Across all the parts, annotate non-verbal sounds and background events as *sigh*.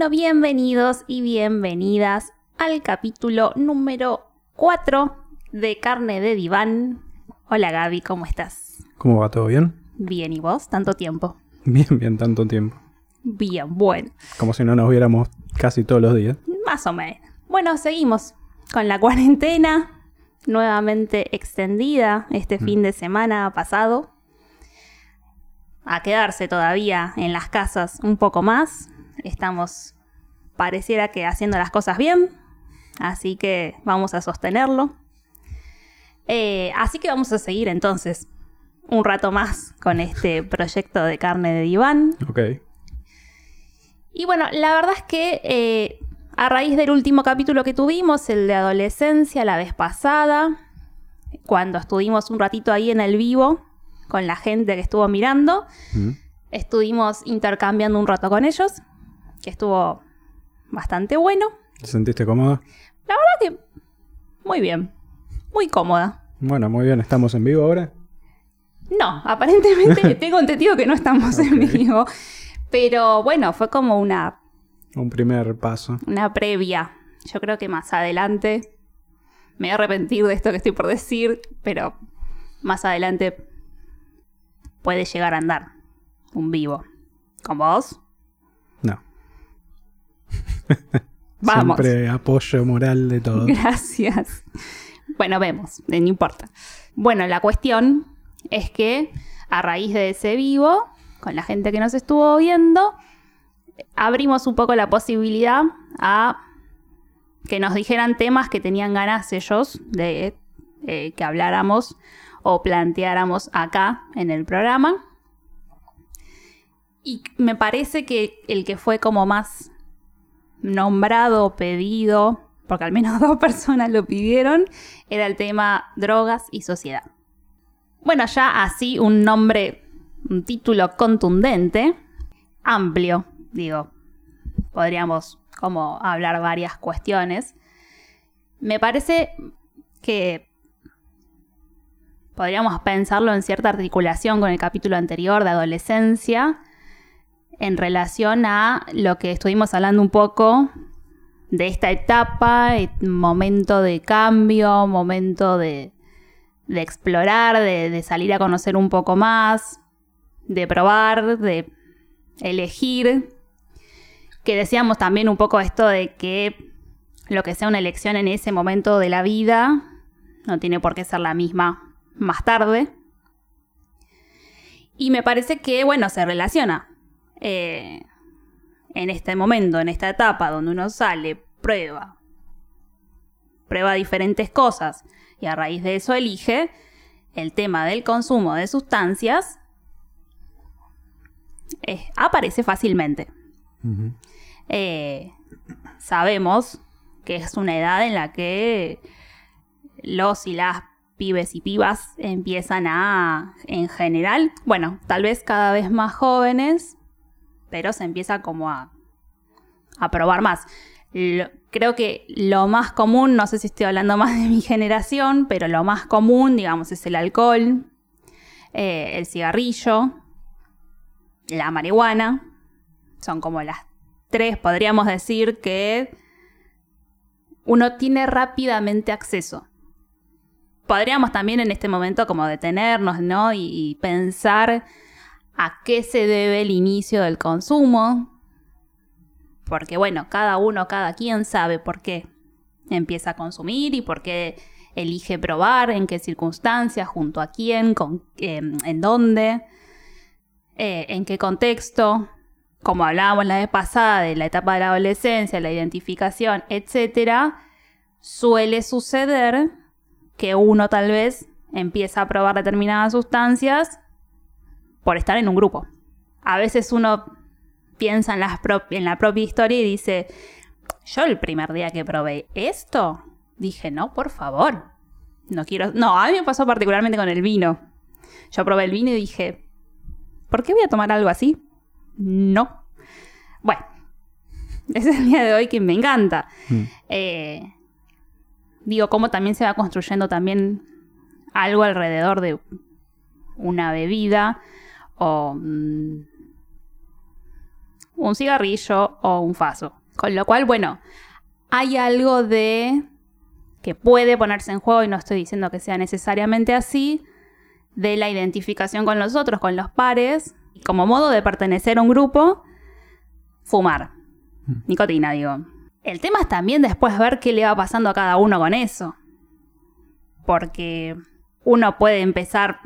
Bueno, bienvenidos y bienvenidas al capítulo número 4 de Carne de Diván. Hola Gaby, ¿cómo estás? ¿Cómo va? ¿Todo bien? Bien, ¿y vos? Tanto tiempo. Bien, bien, tanto tiempo. Bien, bueno. Como si no nos viéramos casi todos los días. Más o menos. Bueno, seguimos con la *laughs* cuarentena nuevamente extendida este Mm. fin de semana pasado. A quedarse todavía en las casas un poco más. Estamos, pareciera que haciendo las cosas bien. Así que vamos a sostenerlo. Eh, así que vamos a seguir entonces un rato más con este *laughs* proyecto de carne de diván. Ok. Y bueno, la verdad es que eh, a raíz del último capítulo que tuvimos, el de adolescencia, la vez pasada, cuando estuvimos un ratito ahí en el vivo con la gente que estuvo mirando, Mm. estuvimos intercambiando un rato con ellos, que estuvo bastante bueno. ¿Te sentiste cómoda? La verdad que muy bien, muy cómoda. Bueno, muy bien. ¿Estamos en vivo ahora? No, aparentemente *laughs* tengo entendido que no estamos en vivo, pero bueno, fue como una Un primer paso. una previa. Yo creo que más adelante me voy a arrepentir de esto que estoy por decir, pero más adelante puede llegar a andar un vivo. ¿Con vos? *laughs* Vamos. Siempre apoyo moral de todo. *laughs* Gracias. Bueno, vemos, eh, no importa. Bueno, la cuestión es que a raíz de ese vivo, con la gente que nos estuvo viendo, abrimos un poco la posibilidad a que nos dijeran temas que tenían ganas ellos de eh, que habláramos o planteáramos acá en el programa. Y me parece que el que fue como más nombrado, pedido, porque al menos *laughs* dos personas lo pidieron, era el tema drogas y sociedad. Bueno, ya así un nombre, un título contundente, amplio, digo, podríamos como hablar varias cuestiones. Me parece que podríamos pensarlo en cierta articulación con el capítulo anterior de adolescencia, en relación a lo que estuvimos hablando un poco de esta etapa, eh, momento de cambio, momento de, de explorar, de, de salir a conocer un poco más, de probar, de elegir. Que decíamos también un poco esto de que lo que sea una elección en ese momento de la vida no tiene por qué ser la misma más tarde. Y me parece que, bueno, se relaciona eh, en este momento, en esta etapa donde uno sale, prueba, prueba diferentes cosas y a raíz de eso elige el tema del consumo de sustancias, eh, aparece fácilmente. Eh, sabemos que es una edad en la que los y las pibes y pibas empiezan a, en general, bueno, tal vez cada vez más jóvenes, pero se empieza como a, a probar más. Creo que lo más común, no sé si estoy hablando *laughs* más de mi generación, pero lo más común, digamos, es el alcohol, eh, el cigarrillo, la marihuana. Son como las tres, podríamos decir, que uno tiene rápidamente acceso. Podríamos también en este momento como detenernos, ¿no? Y pensar a qué se debe el inicio del consumo. Porque bueno, cada uno, cada quien sabe por qué empieza a consumir y por qué elige probar, en qué circunstancias, junto a quién, con, eh, en dónde, eh, en qué contexto. Como hablábamos la vez pasada de la etapa de la adolescencia, la identificación, etcétera, suele suceder que uno tal vez empieza a probar determinadas sustancias por estar en un grupo. A veces uno piensa en, las pro- en la propia historia y dice, yo el primer día que probé esto, dije, no, por favor, no quiero... No, a mí me pasó particularmente con el vino. Yo probé el vino y dije, ¿por qué voy a tomar algo así? No. Bueno, ese *laughs* es el día de hoy que me encanta. Mm. Eh, digo, cómo también se va construyendo también algo alrededor de una bebida o mm, un cigarrillo o un faso. Con lo cual, bueno, hay algo de que puede ponerse en juego, y no estoy diciendo que sea necesariamente así, de la identificación con los otros, con los pares, y como modo de pertenecer a un grupo, fumar. Nicotina, digo. El tema es también después ver qué le va pasando a cada uno con eso. Porque uno puede empezar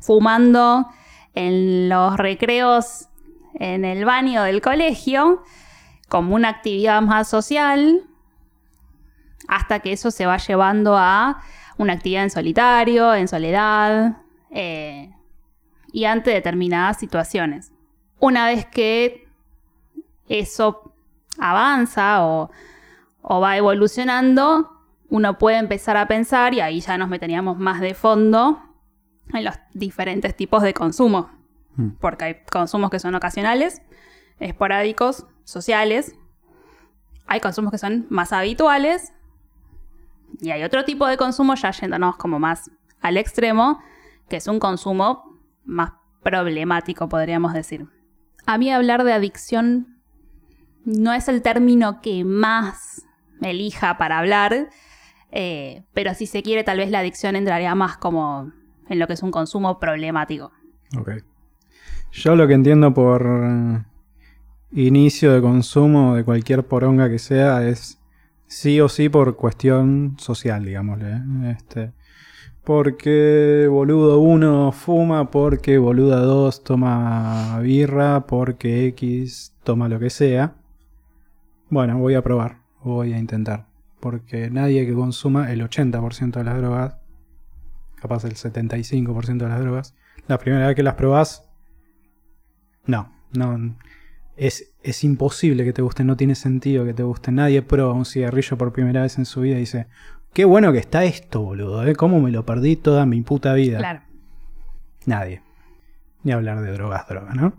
fumando en los recreos en el baño del colegio como una actividad más social hasta que eso se va llevando a una actividad en solitario, en soledad eh, y ante determinadas situaciones. Una vez que eso avanza o, o va evolucionando, uno puede empezar a pensar, y ahí ya nos meteríamos más de fondo, en los diferentes tipos de consumo. Mm. Porque hay consumos que son ocasionales, esporádicos, sociales. Hay consumos que son más habituales. Y hay otro tipo de consumo, ya yéndonos como más al extremo, que es un consumo más problemático, podríamos decir. A mí hablar de adicción no es el término que más me elija para hablar, eh, pero si se quiere, tal vez la adicción entraría más como en lo que es un consumo problemático. Ok. Yo lo que entiendo por eh, inicio de consumo de cualquier poronga que sea es sí o sí por cuestión social, digámosle. ¿eh? Este, porque boludo 1 fuma, porque boluda 2 toma birra, porque X toma lo que sea. Bueno, voy a probar, voy a intentar. Porque nadie que consuma el 80% de las drogas, capaz el 75% de las drogas, la primera vez que las probás, no, no. Es, es imposible que te guste, no tiene sentido que te guste. Nadie prueba un cigarrillo por primera vez en su vida y dice, qué bueno que está esto, boludo, ¿eh? ¿Cómo me lo perdí toda mi puta vida? Claro. Nadie. Ni hablar de drogas, drogas, ¿no?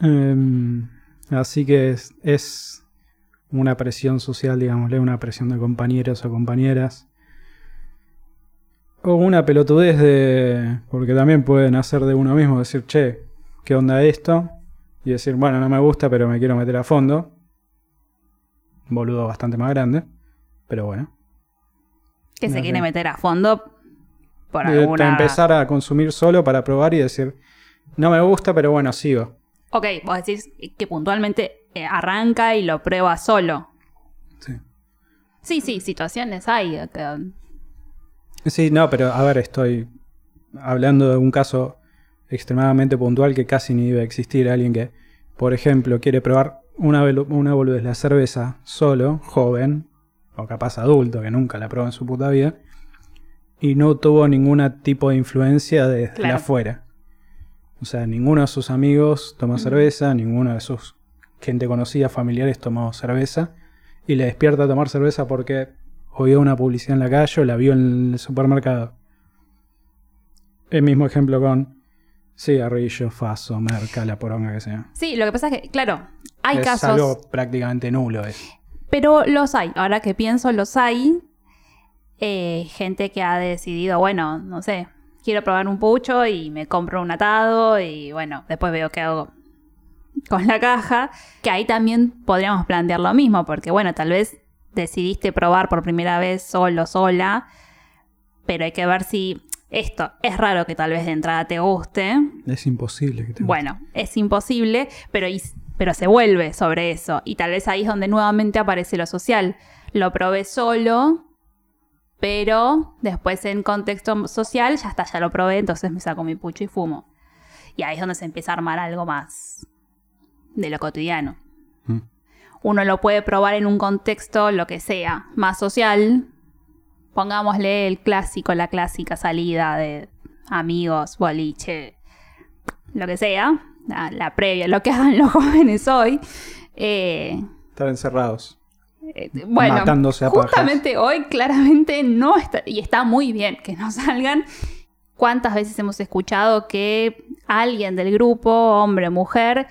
Em, así que es, es una presión social, digámosle, una presión de compañeros o compañeras. O una pelotudez de... Porque también pueden hacer de uno mismo, decir, che, ¿qué onda esto? Y decir, bueno, no me gusta, pero me quiero meter a fondo. Un boludo bastante más grande. Pero bueno. Que se quiere meter a fondo por De- alguna... empezar a consumir solo para probar y decir, no me gusta, pero bueno, sigo. Ok, vos decís que puntualmente eh, arranca y lo prueba solo. Sí. Sí, sí, situaciones hay. que- Sí, no, pero a ver, estoy hablando de un caso extremadamente puntual que casi ni debe existir. Alguien que, por ejemplo, quiere probar una, una boludez, la cerveza solo, joven, o capaz adulto, que nunca la probó en su puta vida, y no tuvo ningún tipo de influencia desde Claro. afuera. O sea, ninguno de sus amigos tomó Ujú. cerveza, ninguno de sus gente conocida, familiares tomó cerveza, y le despierta a tomar cerveza porque oyó una publicidad en la calle o la vio en el supermercado. El mismo ejemplo con cigarrillo, faso, merca, la poronga que sea. Sí, lo que pasa es que, claro, hay es casos, algo prácticamente nulo eso. pero los hay. Ahora que pienso, los hay. Eh, gente que ha decidido, bueno, no sé, quiero probar un pucho y me compro un atado y bueno, después veo qué hago con la caja. Que ahí también podríamos plantear lo mismo, porque bueno, tal vez decidiste probar por primera vez solo, sola, pero hay que ver si esto es raro que tal vez de entrada te guste. Es imposible que te Bueno, es imposible, pero, pero se vuelve sobre eso. Y tal vez ahí es donde nuevamente aparece lo social. Lo probé solo, pero después en contexto social ya está, ya lo probé, entonces me saco mi pucho y fumo. Y ahí es donde se empieza a armar algo más de lo cotidiano. Mm. Uno lo puede probar en un contexto, lo que sea, más social. Pongámosle el clásico, la clásica salida de amigos, boliche, lo que sea, la, la previa, lo que hagan *laughs* los jóvenes hoy. Eh, Estar encerrados. eh, bueno, Matándose a pajas. justamente hoy claramente no está, y está muy bien que no *laughs* salgan. ¿Cuántas veces hemos escuchado que alguien del grupo, hombre mujer,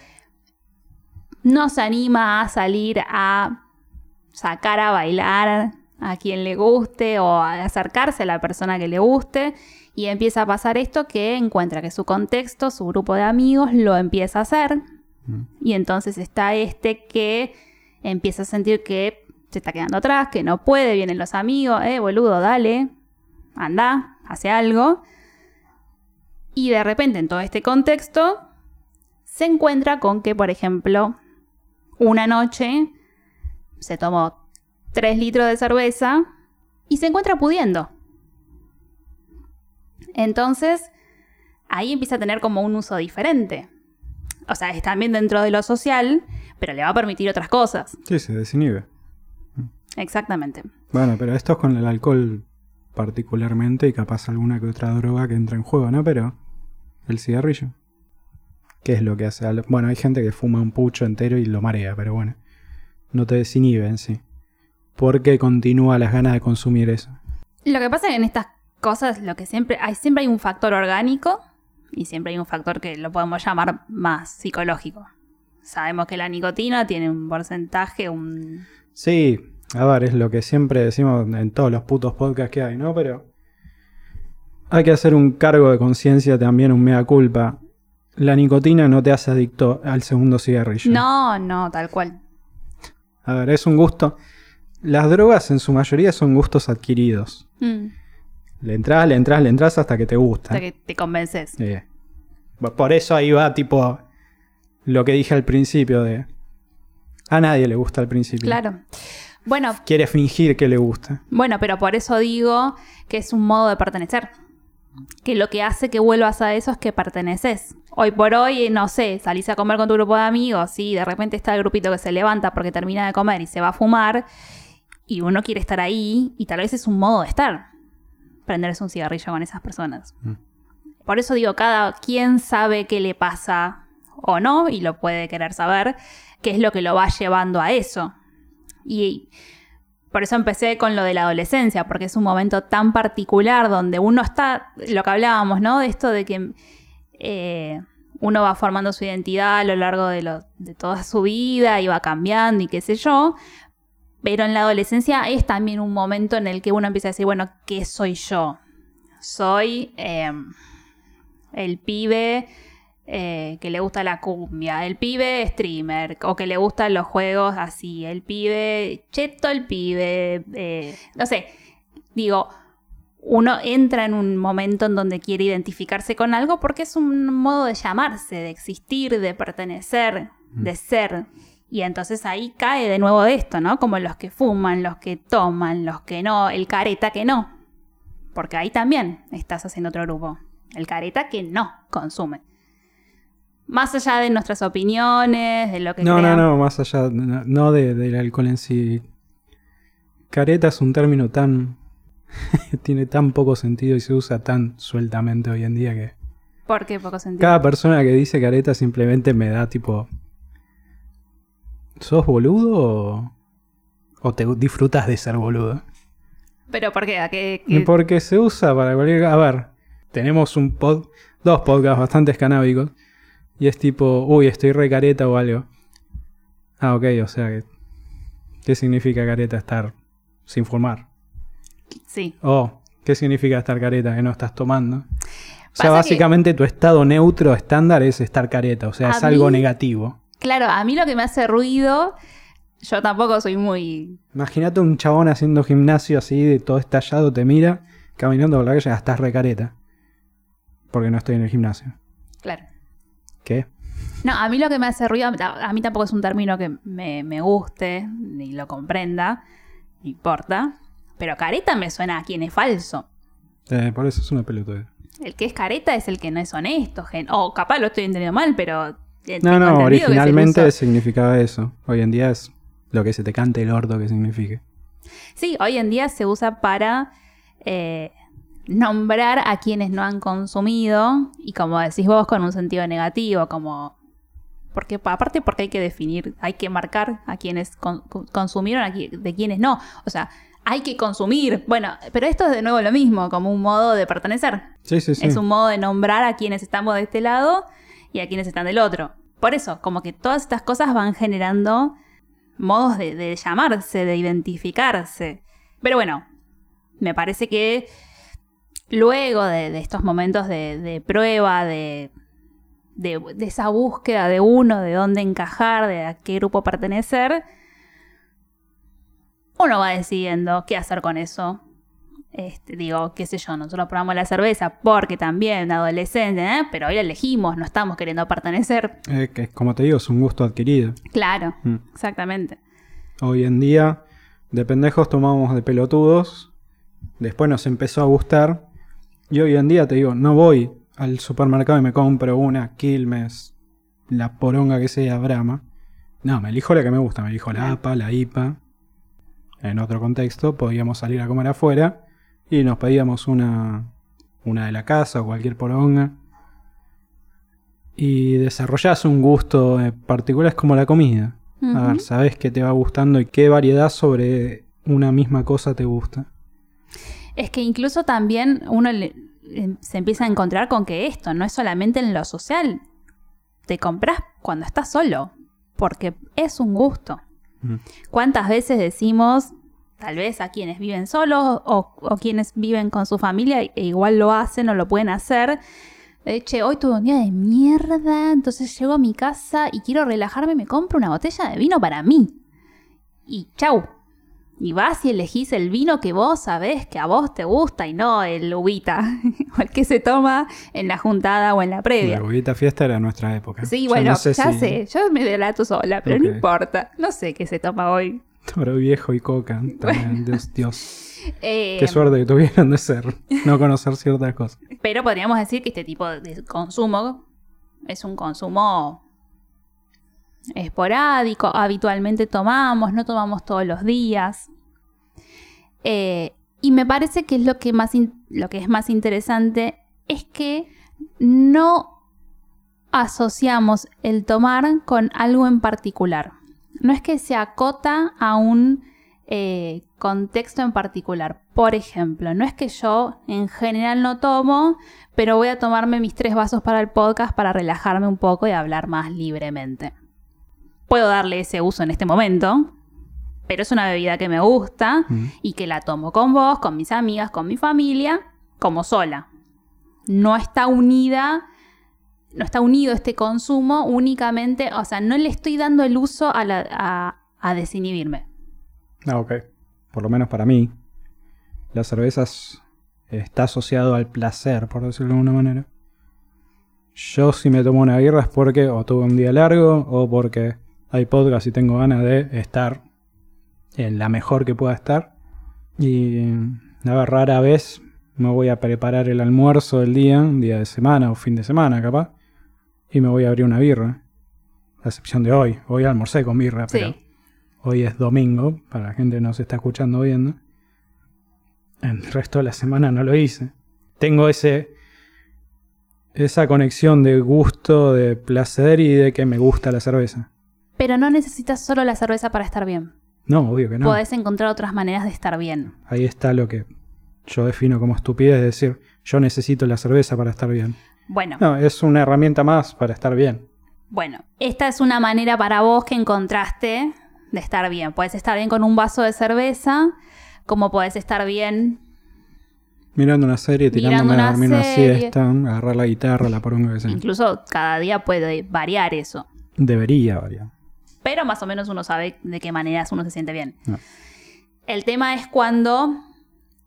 no se anima a salir a sacar a bailar a quien le guste o a acercarse a la persona que le guste y empieza a pasar esto que encuentra que su contexto, su grupo de amigos lo empieza a hacer Mm. Y entonces está este que empieza a sentir que se está quedando atrás, que no puede, vienen los amigos, eh, boludo, dale, anda, hace algo. Y de repente en todo este contexto se encuentra con que, por ejemplo, una noche se tomó 3 litros de cerveza y se encuentra pudiendo. Entonces, ahí empieza a tener como un uso diferente. O sea, es también dentro de lo social, pero le va a permitir otras cosas. Sí, se desinhibe. Exactamente. Bueno, pero esto es con el alcohol particularmente y capaz alguna que otra droga que entra en juego, ¿no? Pero el cigarrillo. ¿Qué es lo que hace? Bueno, hay gente que fuma un pucho entero y lo marea, pero bueno. No te desinhibe en sí. Porque continúa las ganas de consumir eso. Lo que pasa es que en estas cosas lo que siempre hay siempre hay un factor orgánico y siempre hay un factor que lo podemos llamar más psicológico. Sabemos que la nicotina tiene un porcentaje, un Sí, a ver, es lo que siempre decimos en todos los putos podcasts que hay, ¿no? Pero hay que hacer un cargo de conciencia también, un mea culpa. La nicotina no te hace adicto al segundo cigarrillo. No, no, tal cual. A ver, es un gusto. Las drogas en su mayoría son gustos adquiridos. Mm, Le entras, le entras, le entras hasta que te gusta. hasta que te convences. Sí. Por eso ahí va tipo lo que dije al principio de... A nadie le gusta al principio. Claro. Bueno, Quiere fingir que le gusta. bueno, pero por eso digo que es un modo de pertenecer. Que lo que hace que vuelvas a eso es que perteneces. Hoy por hoy, no sé, salís a comer con tu grupo de amigos y de repente está el grupito que se levanta porque termina de comer y se va a fumar y uno quiere estar ahí y tal vez es un modo de estar. Prenderse un cigarrillo con esas personas. Mm. Por eso digo, cada quien sabe qué le pasa o no y lo puede querer saber, qué es lo que lo va llevando a eso. Y por eso empecé con lo de la adolescencia, porque es un momento tan particular donde uno está, lo que hablábamos, ¿no? De esto de que eh, uno va formando su identidad a lo largo de, toda su vida y va cambiando y qué sé yo. Pero en la adolescencia es también un momento en el que uno empieza a decir, bueno, ¿qué soy yo? Soy eh, el pibe eh, que le gusta la cumbia, el pibe streamer, o que le gustan los juegos así, el pibe cheto, el pibe, eh, no sé, digo, uno entra en un momento en donde quiere identificarse con algo porque es un modo de llamarse, de existir, de pertenecer, de ser. Y entonces ahí cae de nuevo esto, ¿no? Como los que fuman, los que toman, los que no, el careta que no. Porque ahí también estás haciendo otro grupo. El careta que no consume. Más allá de nuestras opiniones, de lo que No, no, crean- no, más allá, no, no de- del alcohol en sí. Careta es un término tan... *laughs* tiene tan poco sentido y se usa tan sueltamente hoy en día que... ¿Por qué poco sentido? Cada persona que dice careta simplemente me da tipo... ¿Sos boludo o, o te disfrutas de ser boludo? Pero ¿por qué? ¿A qué- qué- Porque se usa para cualquier... A ver, tenemos un pod, dos podcasts bastante escanábicos y es tipo, uy, estoy re careta o algo. Ah, ok, o sea que... ¿Qué significa careta estar sin fumar? Sí. Oh, ¿qué significa estar careta? Que no estás tomando. O Pasa sea, que- básicamente tu estado neutro estándar es estar careta, o sea, A es algo mí- negativo. Claro, a mí lo que me hace ruido, yo tampoco soy muy... Imagínate un chabón haciendo gimnasio así, de todo estallado, te mira, caminando por la calle, ah, estás re careta. Porque no estoy en el gimnasio. Claro. ¿Qué? No, a mí lo que me hace ruido, a mí tampoco es un término que me, me guste, ni lo comprenda, no importa. Pero careta me suena a quien es falso. Eh, por eso es una pelotuda. El que es careta es el que no es honesto. gen- O capaz lo estoy entendiendo mal, pero... eh, No, no, originalmente uso- significaba eso. Hoy en día es lo que se te cante el orto que signifique. Sí, hoy en día se usa para eh, nombrar a quienes no han consumido y como decís vos con un sentido negativo, como porque aparte porque hay que definir, hay que marcar a quienes con- con- consumieron, a qui- de quienes no, o sea, hay que consumir. Bueno, pero esto es de nuevo lo mismo, como un modo de pertenecer. Sí, sí, sí. Es un modo de nombrar a quienes estamos de este lado y a quienes están del otro. Por eso, como que todas estas cosas van generando modos de, de llamarse, de identificarse. Pero bueno, me parece que luego de, de estos momentos de, de prueba, de, de, de esa búsqueda de uno, de dónde encajar, de a qué grupo pertenecer, uno va decidiendo qué hacer con eso. Este, digo, qué sé yo, nosotros probamos la cerveza porque también adolescente, ¿eh? pero hoy la elegimos, no estamos queriendo pertenecer. Eh, que, como te digo, es un gusto adquirido. Claro, Mm. exactamente. Hoy en día, de pendejos tomamos de pelotudos. Después nos empezó a gustar. Y hoy en día te digo, no voy al supermercado y me compro una Quilmes, la poronga que sea, Brahma. No, me elijo la que me gusta. Me elijo la. APA, la IPA. En otro contexto, podíamos salir a comer afuera y nos pedíamos una, una de la casa o cualquier poronga. Y desarrollás un gusto eh, particular, es como la comida. A ver, sabes qué te va gustando y qué variedad sobre una misma cosa te gusta. Es que incluso también uno le- eh, se empieza a encontrar con que esto no es solamente en lo social. Te compras cuando estás solo, porque es un gusto. Mm. ¿Cuántas veces decimos, tal vez a quienes viven solos o, o quienes viven con su familia e igual lo hacen o lo pueden hacer? De che, hoy tuve un día de mierda, entonces llego a mi casa y quiero relajarme, me compro una botella de vino para mí. Y chau. Y vas y elegís el vino que vos sabés que a vos te gusta y no el uvita, *laughs* o el que se toma en la juntada o en la previa. La huevita fiesta era nuestra época. Sí, Yo bueno, no sé ya si sé, yo me delato sola, pero no importa. No sé qué se toma hoy. Toro viejo y coca. *laughs* También, Dios, Dios. Eh, Qué suerte que tuvieron de ser. No conocer ciertas cosas. Pero podríamos decir que este tipo de consumo es un consumo esporádico, habitualmente tomamos, no tomamos todos los días. Eh, y me parece que es lo que, más lo que es más interesante es que no asociamos el tomar con algo en particular. No es que se acota a un eh, contexto en particular. Por ejemplo, no es que yo en general no tomo, pero voy a tomarme mis tres vasos para el podcast para relajarme un poco y hablar más libremente. Puedo darle ese uso en este momento, pero es una bebida que me gusta Mm. y que la tomo con vos, con mis amigas, con mi familia, como sola. No está unida, no está unido este consumo únicamente, o sea, no le estoy dando el uso a, la- a- a desinhibirme. Ah, ok. Por lo menos para mí. La cerveza es- está asociado al placer, por decirlo de alguna manera. Yo si me tomo una birra es porque o tuve un día largo o porque hay podcast y tengo ganas de estar en la mejor que pueda estar. Y a ver, rara vez me voy a preparar el almuerzo del día, día de semana o fin de semana capaz, y me voy a abrir una birra. A excepción de hoy. Hoy almorcé con birra, pero hoy es domingo, para la gente que no se está escuchando o viendo. El resto de la semana no lo hice. Tengo ese esa conexión de gusto, de placer y de que me gusta la cerveza. Pero no necesitas solo la cerveza para estar bien. No, obvio que no. Podés encontrar otras maneras de estar bien. Ahí está lo que yo defino como estupidez, es decir, yo necesito la cerveza para estar bien. Bueno, No, es una herramienta más para estar bien. bueno, esta es una manera para vos que encontraste de estar bien. Puedes estar bien con un vaso de cerveza, como podés estar bien Mirando una serie, tirándome una a dormir una siesta, agarrar la guitarra, la poronga que sea. Incluso cada día puede variar eso. Debería variar. Pero más o menos uno sabe de qué maneras uno se siente bien. No. El tema es cuando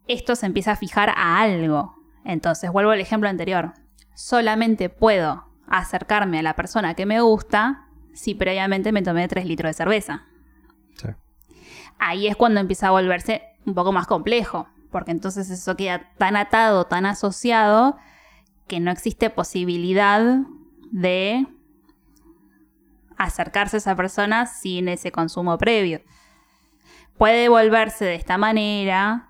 esto se empieza a fijar a algo. Entonces, vuelvo al ejemplo anterior. Solamente puedo acercarme a la persona que me gusta si previamente me tomé 3 litros de cerveza. Sí. Ahí es cuando empieza a volverse un poco más complejo. Porque entonces eso queda tan atado, tan asociado, que no existe posibilidad de acercarse a esa persona sin ese consumo previo. Puede volverse de esta manera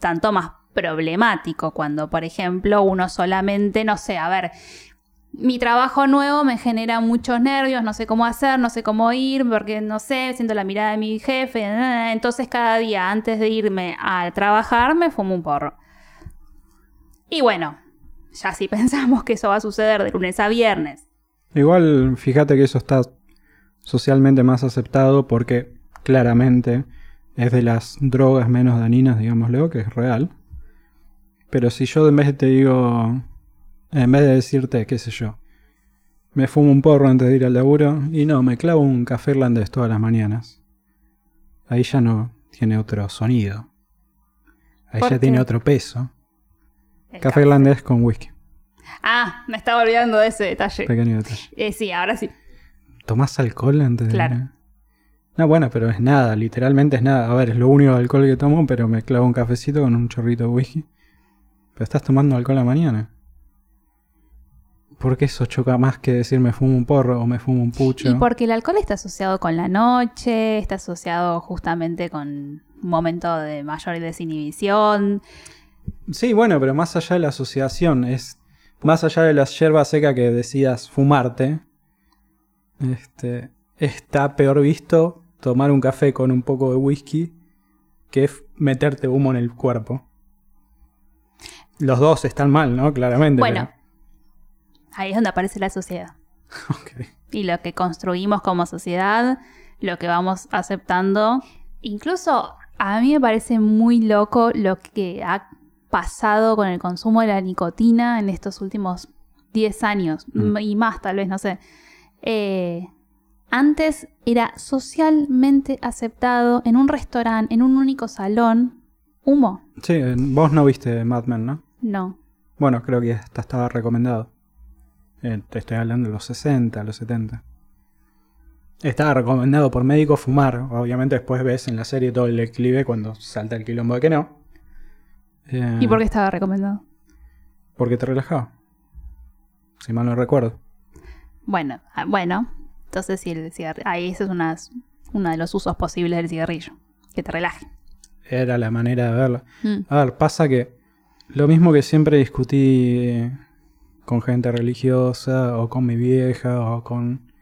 tanto más problemático cuando, por ejemplo, uno solamente, no sé, a ver, mi trabajo nuevo me genera muchos nervios, no sé cómo hacer, no sé cómo ir, porque no sé, siento la mirada de mi jefe, entonces cada día antes de irme a trabajar me fumo un porro. Y bueno, ya si *laughs* pensamos que eso va a suceder de lunes a viernes, Igual, fíjate que eso está socialmente más aceptado porque claramente es de las drogas menos dañinas, digámoslo, que es real. Pero si yo en vez de te digo, en vez de decirte, qué sé yo, me fumo un porro antes de ir al laburo y no, me clavo un café irlandés todas las mañanas. Ahí ya no tiene otro sonido. Ahí ¿Por ya qué? tiene otro peso. El Café irlandés con whisky. Ah, me estaba olvidando de ese detalle. Pequeño detalle. Eh, sí, ahora sí. ¿Tomás alcohol antes de Claro. No, bueno, pero es nada, literalmente es nada. A ver, es lo único de alcohol que tomo, pero me clavo un cafecito con un chorrito de whisky. Pero estás tomando alcohol a la mañana. ¿Por qué eso choca más que decir me fumo un porro o me fumo un pucho? Y porque el alcohol está asociado con la noche, está asociado justamente con un momento de mayor desinhibición. Sí, bueno, pero más allá de la asociación, es más allá de la yerba seca que decidas fumarte, este, está peor visto tomar un café con un poco de whisky que meterte humo en el cuerpo. Los dos están mal, ¿no? Claramente. Bueno, ahí es donde aparece la sociedad. *laughs* Y lo que construimos como sociedad, lo que vamos aceptando. Incluso a mí me parece muy loco lo que ha pasado con el consumo de la nicotina en estos últimos 10 años Mm. y más tal vez, no sé. Eh, antes era socialmente aceptado en un restaurante, en un único salón, humo. Sí, vos no viste Mad Men, ¿no? No. Bueno, creo que hasta estaba recomendado. Eh, te estoy hablando de los 60, los 70. Estaba recomendado por médicos fumar. Obviamente después ves en la serie todo el declive cuando salta el quilombo de que no. Eh, ¿Y por qué estaba recomendado? Porque te relajaba. Si mal no recuerdo. Bueno, ah, bueno. Entonces sí, el cigarrillo. Ahí ese es una, uno de los usos posibles del cigarrillo. Que te relaje. Era la manera de verlo. Mm. A ver, pasa que lo mismo que siempre discutí con gente religiosa o con mi vieja o con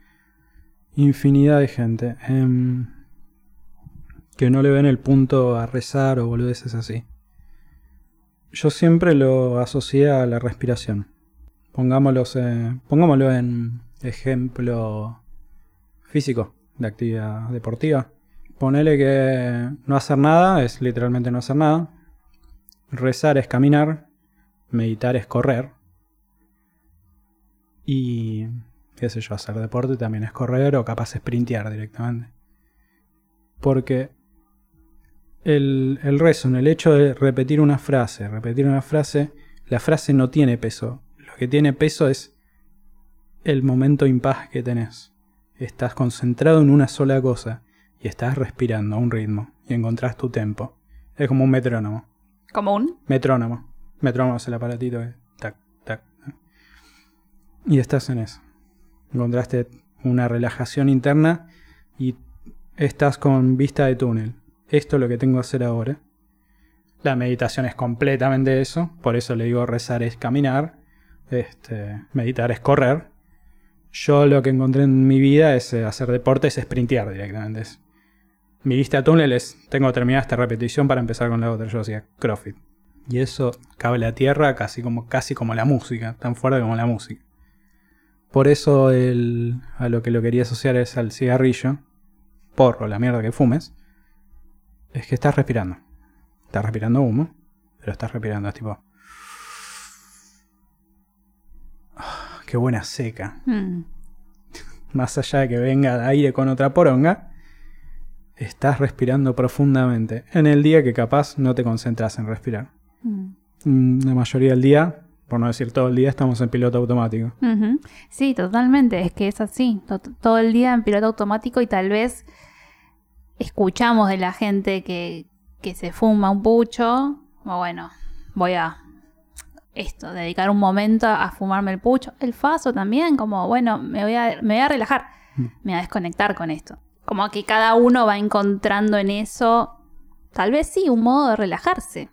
infinidad de gente em, que no le ven el punto a rezar o boludeces así. Yo siempre lo asocié a la respiración. Pongámoslo, eh, pongámoslo en ejemplo físico de actividad deportiva. Ponele que no hacer nada es literalmente no hacer nada. Rezar es caminar. Meditar es correr. Y qué sé yo, hacer deporte también es correr o capaz sprintear directamente. Porque el, el rezo, en el hecho de repetir una frase, repetir una frase, la frase no tiene peso. Lo que tiene peso es el momento impas que tenés. Estás concentrado en una sola cosa y estás respirando a un ritmo y encontrás tu tempo. Es como un metrónomo. Como un. Metrónomo. Metrónomo es el aparatito que tac, tac. tac. Y estás en eso. Encontraste una relajación interna y estás con vista de túnel. Esto es lo que tengo que hacer ahora. La meditación es completamente eso. Por eso le digo rezar es caminar. Este, meditar es correr. Yo lo que encontré en mi vida es eh, hacer deporte, es sprintear directamente. Es- mi vista de túnel es, tengo que terminar esta repetición para empezar con la otra. Yo hacía CrossFit. Y eso cable a tierra casi como, casi como la música, tan fuerte como la música. Por eso el, a lo que lo quería asociar es al cigarrillo, porro, la mierda que fumes, es que estás respirando. Estás respirando humo, pero estás respirando, es tipo... "Ah, qué buena seca. Mm. *laughs* Más allá de que venga de aire con otra poronga, estás respirando profundamente. En el día que capaz no te concentras en respirar. Mm. Mm, La mayoría del día, por no decir todo el día, estamos en piloto automático. Sí, totalmente. Es que es así. To- Todo el día en piloto automático y tal vez escuchamos de la gente que, que se fuma un pucho. O bueno, voy a esto, dedicar un momento a fumarme el pucho. El faso también, como bueno, me voy a, me voy a relajar. Mm. Me voy a desconectar con esto. Como que cada uno va encontrando en eso, tal vez sí, un modo de relajarse.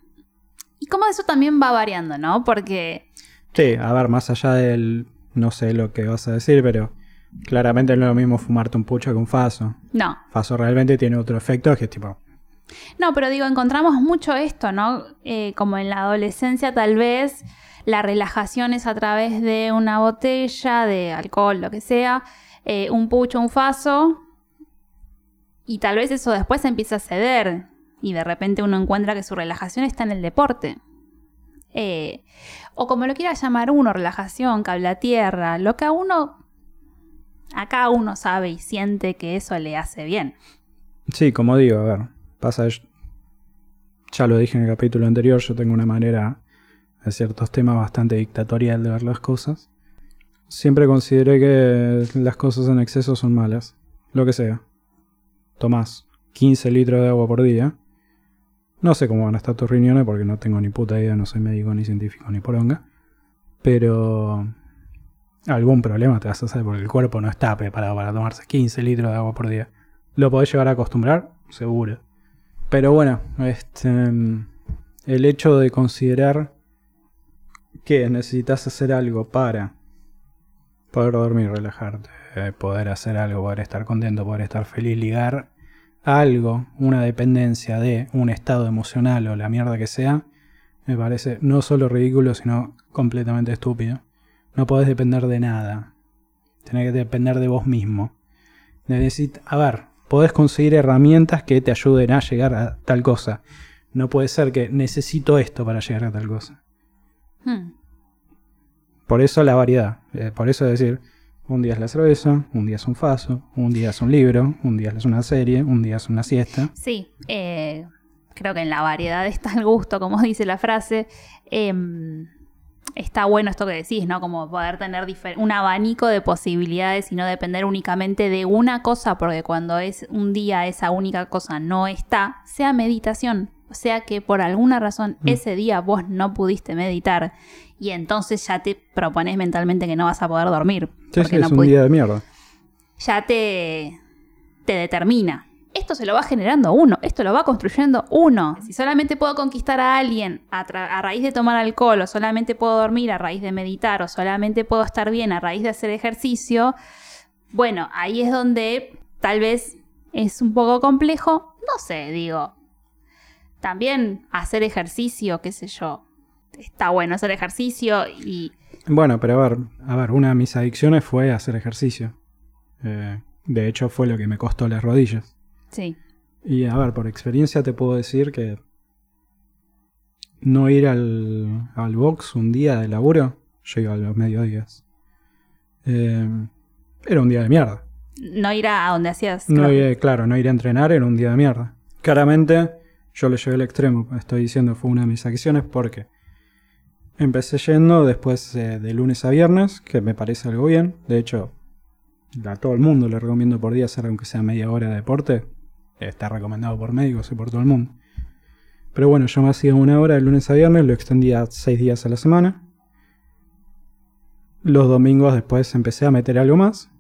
Y como eso también va variando, ¿no? Porque Sí, a ver, más allá del. No sé lo que vas a decir, pero claramente no es lo mismo fumarte un pucho que un faso. no, Faso realmente tiene otro efecto que es tipo. No, pero digo, encontramos mucho esto, ¿no? Eh, como en la adolescencia tal vez la relajación es a través de una botella de alcohol, lo que sea, eh, un pucho, un faso, y tal vez eso después empieza a ceder y de repente uno encuentra que su relajación está en el deporte. Eh, o como lo quiera llamar uno, relajación, cable a tierra, lo que a uno acá uno sabe y siente que eso le hace bien. Sí, como digo, a ver, pasa, ya lo dije en el capítulo anterior, yo tengo una manera de ciertos temas bastante dictatorial de ver las cosas. Siempre consideré que las cosas en exceso son malas, lo que sea. Tomás 15 litros de agua por día. No sé cómo van a estar tus riñones porque no tengo ni puta idea, no soy médico ni científico ni poronga. Pero algún problema te vas a hacer porque el cuerpo no está preparado para tomarse 15 litros de agua por día. ¿Lo podés llegar a acostumbrar? Seguro. Pero bueno, este, el hecho de considerar que necesitas hacer algo para poder dormir, relajarte, poder hacer algo, poder estar contento, poder estar feliz, ligar algo, una dependencia de un estado emocional o la mierda que sea, me parece no solo ridículo, sino completamente estúpido. No podés depender de nada. Tenés que depender de vos mismo. Necesita, a ver, podés conseguir herramientas que te ayuden a llegar a tal cosa. No puede ser que necesito esto para llegar a tal cosa. Hmm. Por eso la variedad. Eh, por eso decir, un día es la cerveza, un día es un faso, un día es un libro, un día es una serie, un día es una siesta. Sí, eh, creo que en la variedad *laughs* está el gusto, como dice la frase. Em, está bueno esto que decís, ¿no? Como poder tener un abanico de posibilidades y no depender únicamente de una cosa, porque cuando es un día esa única cosa no está, sea meditación. O sea que por alguna razón mm. ese día vos no pudiste meditar y entonces ya te propones mentalmente que no vas a poder dormir. Sí, sí, es un día de mierda. Ya te, te determina. Esto se lo va generando uno, esto lo va construyendo uno. Si solamente puedo conquistar a alguien a, a, raíz de tomar alcohol, o solamente puedo dormir a raíz de meditar, o solamente puedo estar bien a raíz de hacer ejercicio, bueno, ahí es donde tal vez es un poco complejo. No sé, digo. También hacer ejercicio, qué sé yo, está bueno hacer ejercicio y... Bueno, pero a ver, a ver, una de mis adicciones fue hacer ejercicio. Eh, de hecho, fue lo que me costó las rodillas. Sí. Y a ver, por experiencia te puedo decir que no ir al, al box un día de laburo, yo iba a los mediodías. Eh, era un día de mierda. No ir a donde hacías. No, claro, no ir a entrenar era un día de mierda. Claramente, yo lo llevé al extremo. Estoy diciendo, fue una de mis acciones porque Empecé yendo después eh, de lunes a viernes, que me parece algo bien. De hecho, a todo el mundo le recomiendo por día hacer aunque sea media hora de deporte. Está recomendado por médicos y por todo el mundo. Pero bueno, yo me hacía una hora de lunes a viernes, lo extendía seis días a la semana. Los domingos después empecé a meter algo más.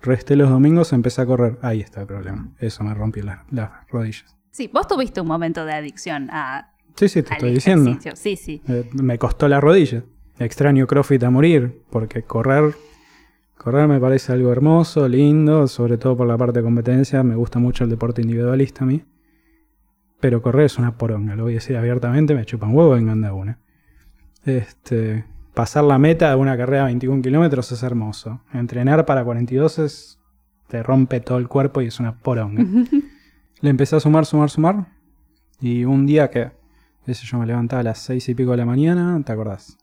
Resté los domingos, empecé a correr. Ahí está el problema. Eso me rompió las rodillas. Sí, vos tuviste un momento de adicción a Sí, sí, te estoy diciendo. Sí, sí. Eh, me costó la rodilla. Extraño CrossFit a morir, porque correr, correr me parece algo hermoso, lindo, sobre todo por la parte de competencia. Me gusta mucho el deporte individualista a mí. Pero correr es una poronga, lo voy a decir abiertamente, me chupan huevo, vengan de una. Este, pasar la meta de una carrera de 21 kilómetros es hermoso. Entrenar para 42 es, te rompe todo el cuerpo y es una poronga. *laughs* Le empecé a sumar, sumar, sumar. Y un día que yo me levantaba a las seis y pico de la mañana, ¿te acordás?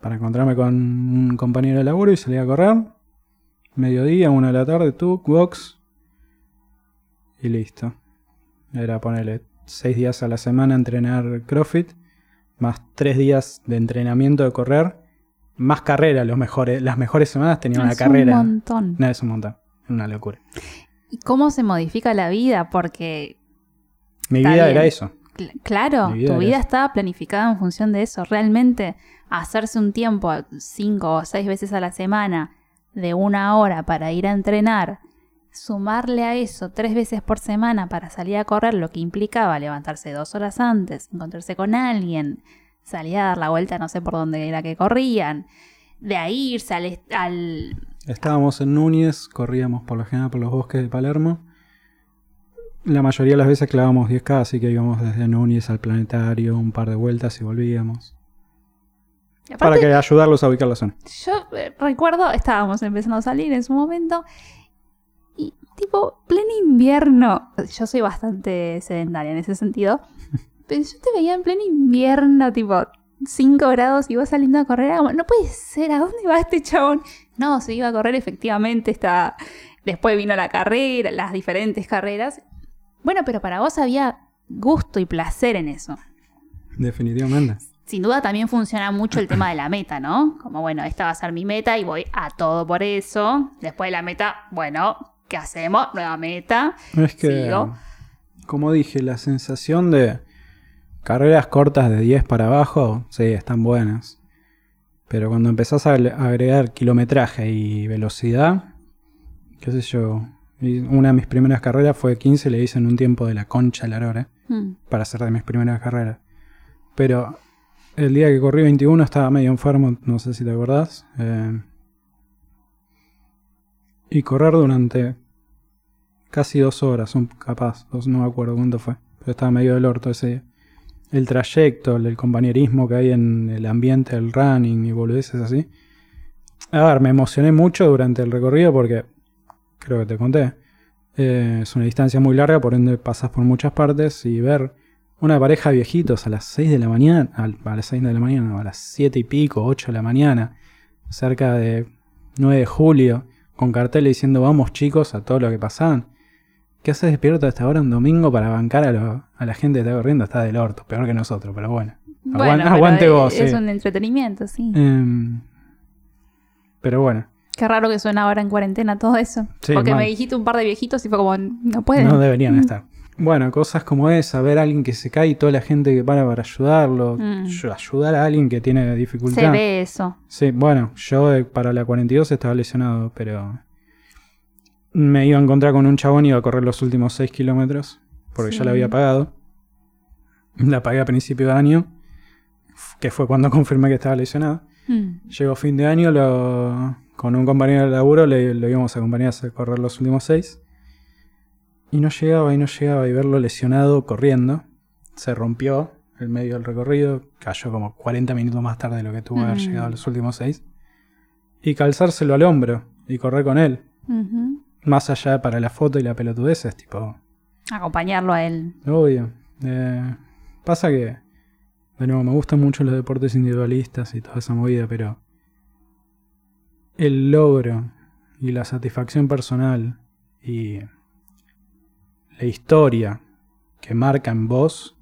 Para encontrarme con un compañero de laburo y salía a correr. Mediodía, una de la tarde, tú, box. Y listo. Era ponerle seis días a la semana a entrenar CrossFit, más tres días de entrenamiento de correr, más carrera. Los mejores, las mejores semanas tenía una carrera. Es un montón. No, es un montón. Una locura. ¿Y cómo se modifica la vida? Porque. Mi vida era eso. Claro, tu vida estaba planificada en función de eso. Realmente hacerse un tiempo cinco o seis veces a la semana de una hora para ir a entrenar, sumarle a eso tres veces por semana para salir a correr, lo que implicaba levantarse dos horas antes, encontrarse con alguien, salir a dar la vuelta, no sé por dónde era que corrían, de ahí irse al... Estábamos en Núñez, corríamos por la general por los bosques de Palermo la mayoría de las veces clavamos 10K, así que íbamos desde Núñez al planetario un par de vueltas y volvíamos. Para que ayudarlos a ubicar la zona. Yo eh, recuerdo, estábamos empezando a salir en su momento y tipo, pleno invierno. Yo soy bastante sedentaria en ese sentido. *laughs* pero yo te veía en pleno invierno, tipo, 5 grados y vos saliendo a correr. Como, no puede ser, ¿a dónde va este chabón? No, se iba a correr efectivamente. Está... Después vino la carrera, las diferentes carreras. Bueno, pero para vos había gusto y placer en eso. Definitivamente. Sin duda también funciona mucho el tema de la meta, ¿no? Como, bueno, esta va a ser mi meta y voy a todo por eso. Después de la meta, bueno, ¿qué hacemos? Nueva meta. Es que, Sigo. como dije, la sensación de carreras cortas de 10 para abajo, sí, están buenas. Pero cuando empezás a agre- a agregar kilometraje y velocidad, qué sé yo, una de mis primeras carreras fue 15, le hice en un tiempo de la concha a la lora, Mm. para hacer de mis primeras carreras. Pero el día que corrí 21 estaba medio enfermo, no sé si te acordás. eh, y correr durante casi dos horas, un, capaz, no me acuerdo cuánto fue, pero estaba medio del orto ese día. El trayecto, el, el compañerismo que hay en el ambiente del running y boludeces así. A ver, me emocioné mucho durante el recorrido porque, creo que te conté, eh, es una distancia muy larga, por ende pasas por muchas partes y ver una pareja de viejitos a las 6 de la mañana, a las 6 de la mañana, a las 7 y pico, 8 de la mañana, cerca de 9 de julio, con carteles diciendo vamos chicos a todo lo que pasaban. ¿Qué haces despierto a esta hora un domingo para bancar a, lo- a la gente que está corriendo? Está del orto, peor que nosotros, pero bueno. Bueno, Aguante- pero aguante es- vos, Es un entretenimiento, sí. Em, pero bueno, Qué raro que suena ahora en cuarentena todo eso. Sí, Porque mal. me dijiste un par de viejitos y fue como, no pueden. no deberían estar. Bueno, cosas como esa, ver a alguien que se cae y toda la gente que para para ayudarlo, Mm. ayudar a alguien que tiene dificultad. Se ve eso. Sí, bueno, yo eh, para la 42 estaba lesionado, pero me iba a encontrar con un chabón y iba a correr los últimos 6 kilómetros, porque Sí. ya la había pagado. La pagué a principio de año, que fue cuando *laughs* confirmé que estaba lesionado. Mm. Llegó fin de año, lo- con un compañero de laburo le, lo íbamos a acompañar a correr los últimos 6. Y no llegaba y no llegaba y verlo lesionado corriendo. Se rompió el medio del recorrido, cayó como 40 minutos más tarde de lo que tuvo que haber llegado a los últimos 6. Y calzárselo al hombro y correr con él. Más allá para la foto y la pelotudez, es tipo, Acompañarlo a él. obvio. Eh, pasa que, de nuevo, me gustan mucho los deportes individualistas y toda esa movida, pero el logro y la satisfacción personal y la historia que marca en vos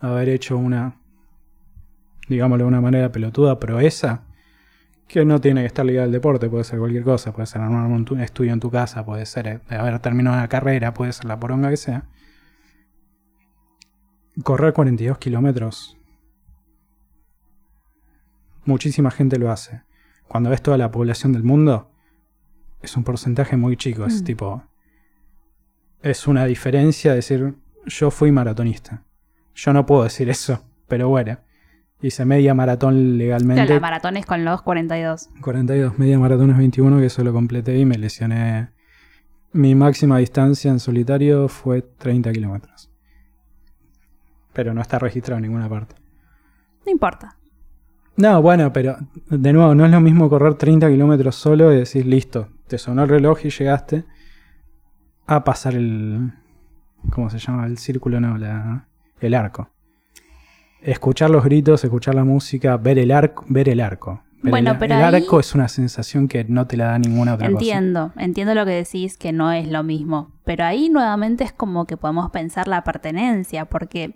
haber hecho una, digámoslo de una manera pelotuda, proeza, que no tiene que estar ligada al deporte, puede ser cualquier cosa, puede ser armar un tu- estudio en tu casa, puede ser eh, haber terminado una carrera, puede ser la poronga que sea. Correr 42 kilómetros. Muchísima gente lo hace. Cuando ves toda la población del mundo, es un porcentaje muy chico. Es Mm. tipo. Es una diferencia decir, yo fui maratonista. Yo no puedo decir eso, pero bueno. Hice media maratón legalmente. La maratón es con los 42. 42, media maratón es 21, que eso lo completé y me lesioné. Mi máxima distancia en solitario fue 30 kilómetros. Pero no está registrado en ninguna parte. No importa. No, bueno, pero de nuevo, no es lo mismo correr 30 kilómetros solo y decir, listo, te sonó el reloj y llegaste a pasar el... ¿Cómo se llama? El círculo, no, la, el arco. Escuchar los gritos, escuchar la música, ver el arco. Ver el arco. Ver Bueno, el, pero el ahí- arco es una sensación que no te la da ninguna otra cosa. Entiendo, entiendo lo que decís, que no es lo mismo. Pero ahí nuevamente es como que podemos pensar la pertenencia, porque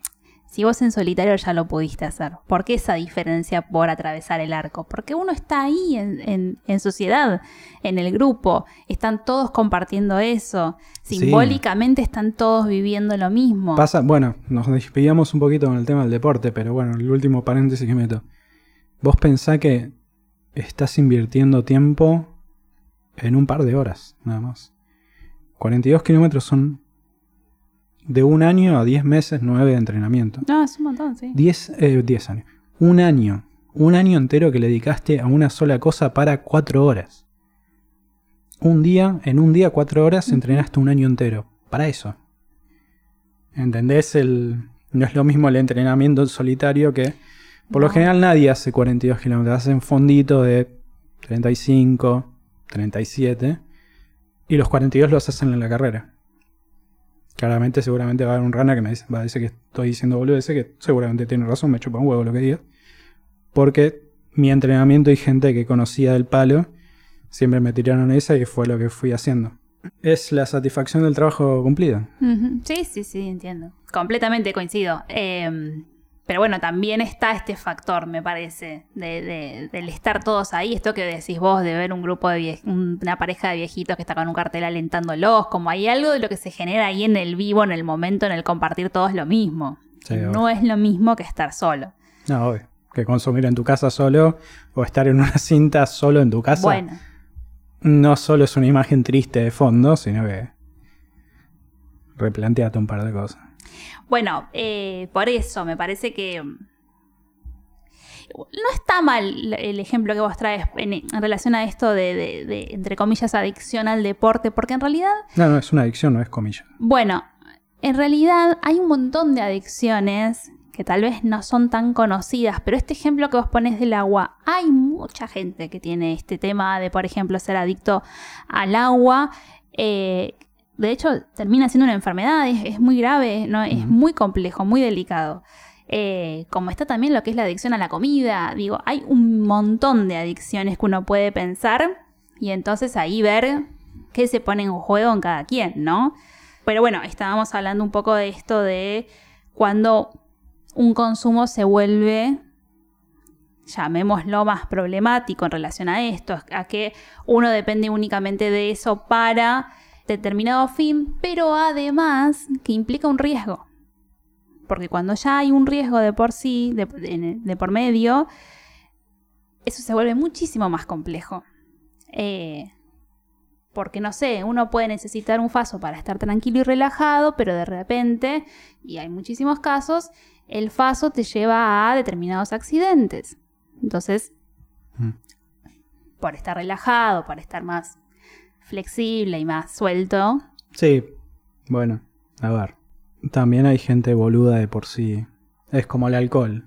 si vos en solitario ya lo pudiste hacer, ¿por qué esa diferencia por atravesar el arco? Porque uno está ahí en, en- en sociedad, en el grupo, están todos compartiendo eso, Sí. simbólicamente están todos viviendo lo mismo. Pasa, bueno, nos despillamos un poquito con el tema del deporte, pero bueno, el último paréntesis que meto. Vos pensá que estás invirtiendo tiempo en un par de horas, nada más. 42 kilómetros son de un año a 10 meses, 9 de entrenamiento. No, es un montón, sí. 10, eh, 10 años. Un año. Un año entero que le dedicaste a una sola cosa para 4 horas. Un día, en un día, 4 horas, entrenaste un año entero. Para eso. ¿Entendés? El, no es lo mismo el entrenamiento en solitario que... Por lo general nadie hace 42 kilómetros. Hacen fondito de 35, 37. Y los 42 los hacen en la carrera. Claramente, seguramente va a haber un rana que me dice, va a decir que estoy diciendo boludeces, que seguramente tiene razón, me chupa un huevo lo que diga. porque mi entrenamiento y gente que conocía del palo siempre me tiraron esa y fue lo que fui haciendo. Es la satisfacción del trabajo cumplido. Sí, sí, sí, entiendo. Completamente coincido. Eh, pero bueno, también está este factor, me parece, de, de- del estar todos ahí. Esto que decís vos, de ver un grupo de vie- una pareja de viejitos que está con un cartel alentándolos, como hay algo de lo que se genera ahí en el vivo, en el momento, en el compartir todos lo mismo. Sí, no es lo mismo que estar solo. No, obvio. Que consumir en tu casa solo o estar en una cinta solo en tu casa Bueno, no solo es una imagen triste de fondo, sino que replanteate un par de cosas. Bueno, eh, por eso me parece que mm, no está mal el ejemplo que vos traes en, en relación a esto de, de- de, entre comillas, adicción al deporte, porque en realidad, No, no, es una adicción, no es comillas. bueno, en realidad hay un montón de adicciones que tal vez no son tan conocidas, pero este ejemplo que vos pones del agua, hay mucha gente que tiene este tema de, por ejemplo, ser adicto al agua. eh, de hecho, termina siendo una enfermedad, es, es muy grave, ¿no? es muy complejo, muy delicado. Eh, como está también lo que es la adicción a la comida, digo, hay un montón de adicciones que uno puede pensar y entonces ahí ver qué se pone en juego en cada quien, ¿no? Pero bueno, estábamos hablando un poco de esto de cuando un consumo se vuelve, llamémoslo más problemático en relación a esto, a que uno depende únicamente de eso para determinado fin, pero además que implica un riesgo. Porque cuando ya hay un riesgo de por sí, de, de- de por medio, eso se vuelve muchísimo más complejo. Eh, porque no sé, uno puede necesitar un faso para estar tranquilo y relajado, pero de repente, y hay muchísimos casos, el faso te lleva a determinados accidentes. Entonces, Mm. por estar relajado, para estar más flexible y más suelto, Sí, bueno, a ver. También hay gente boluda de por sí. Es como el alcohol.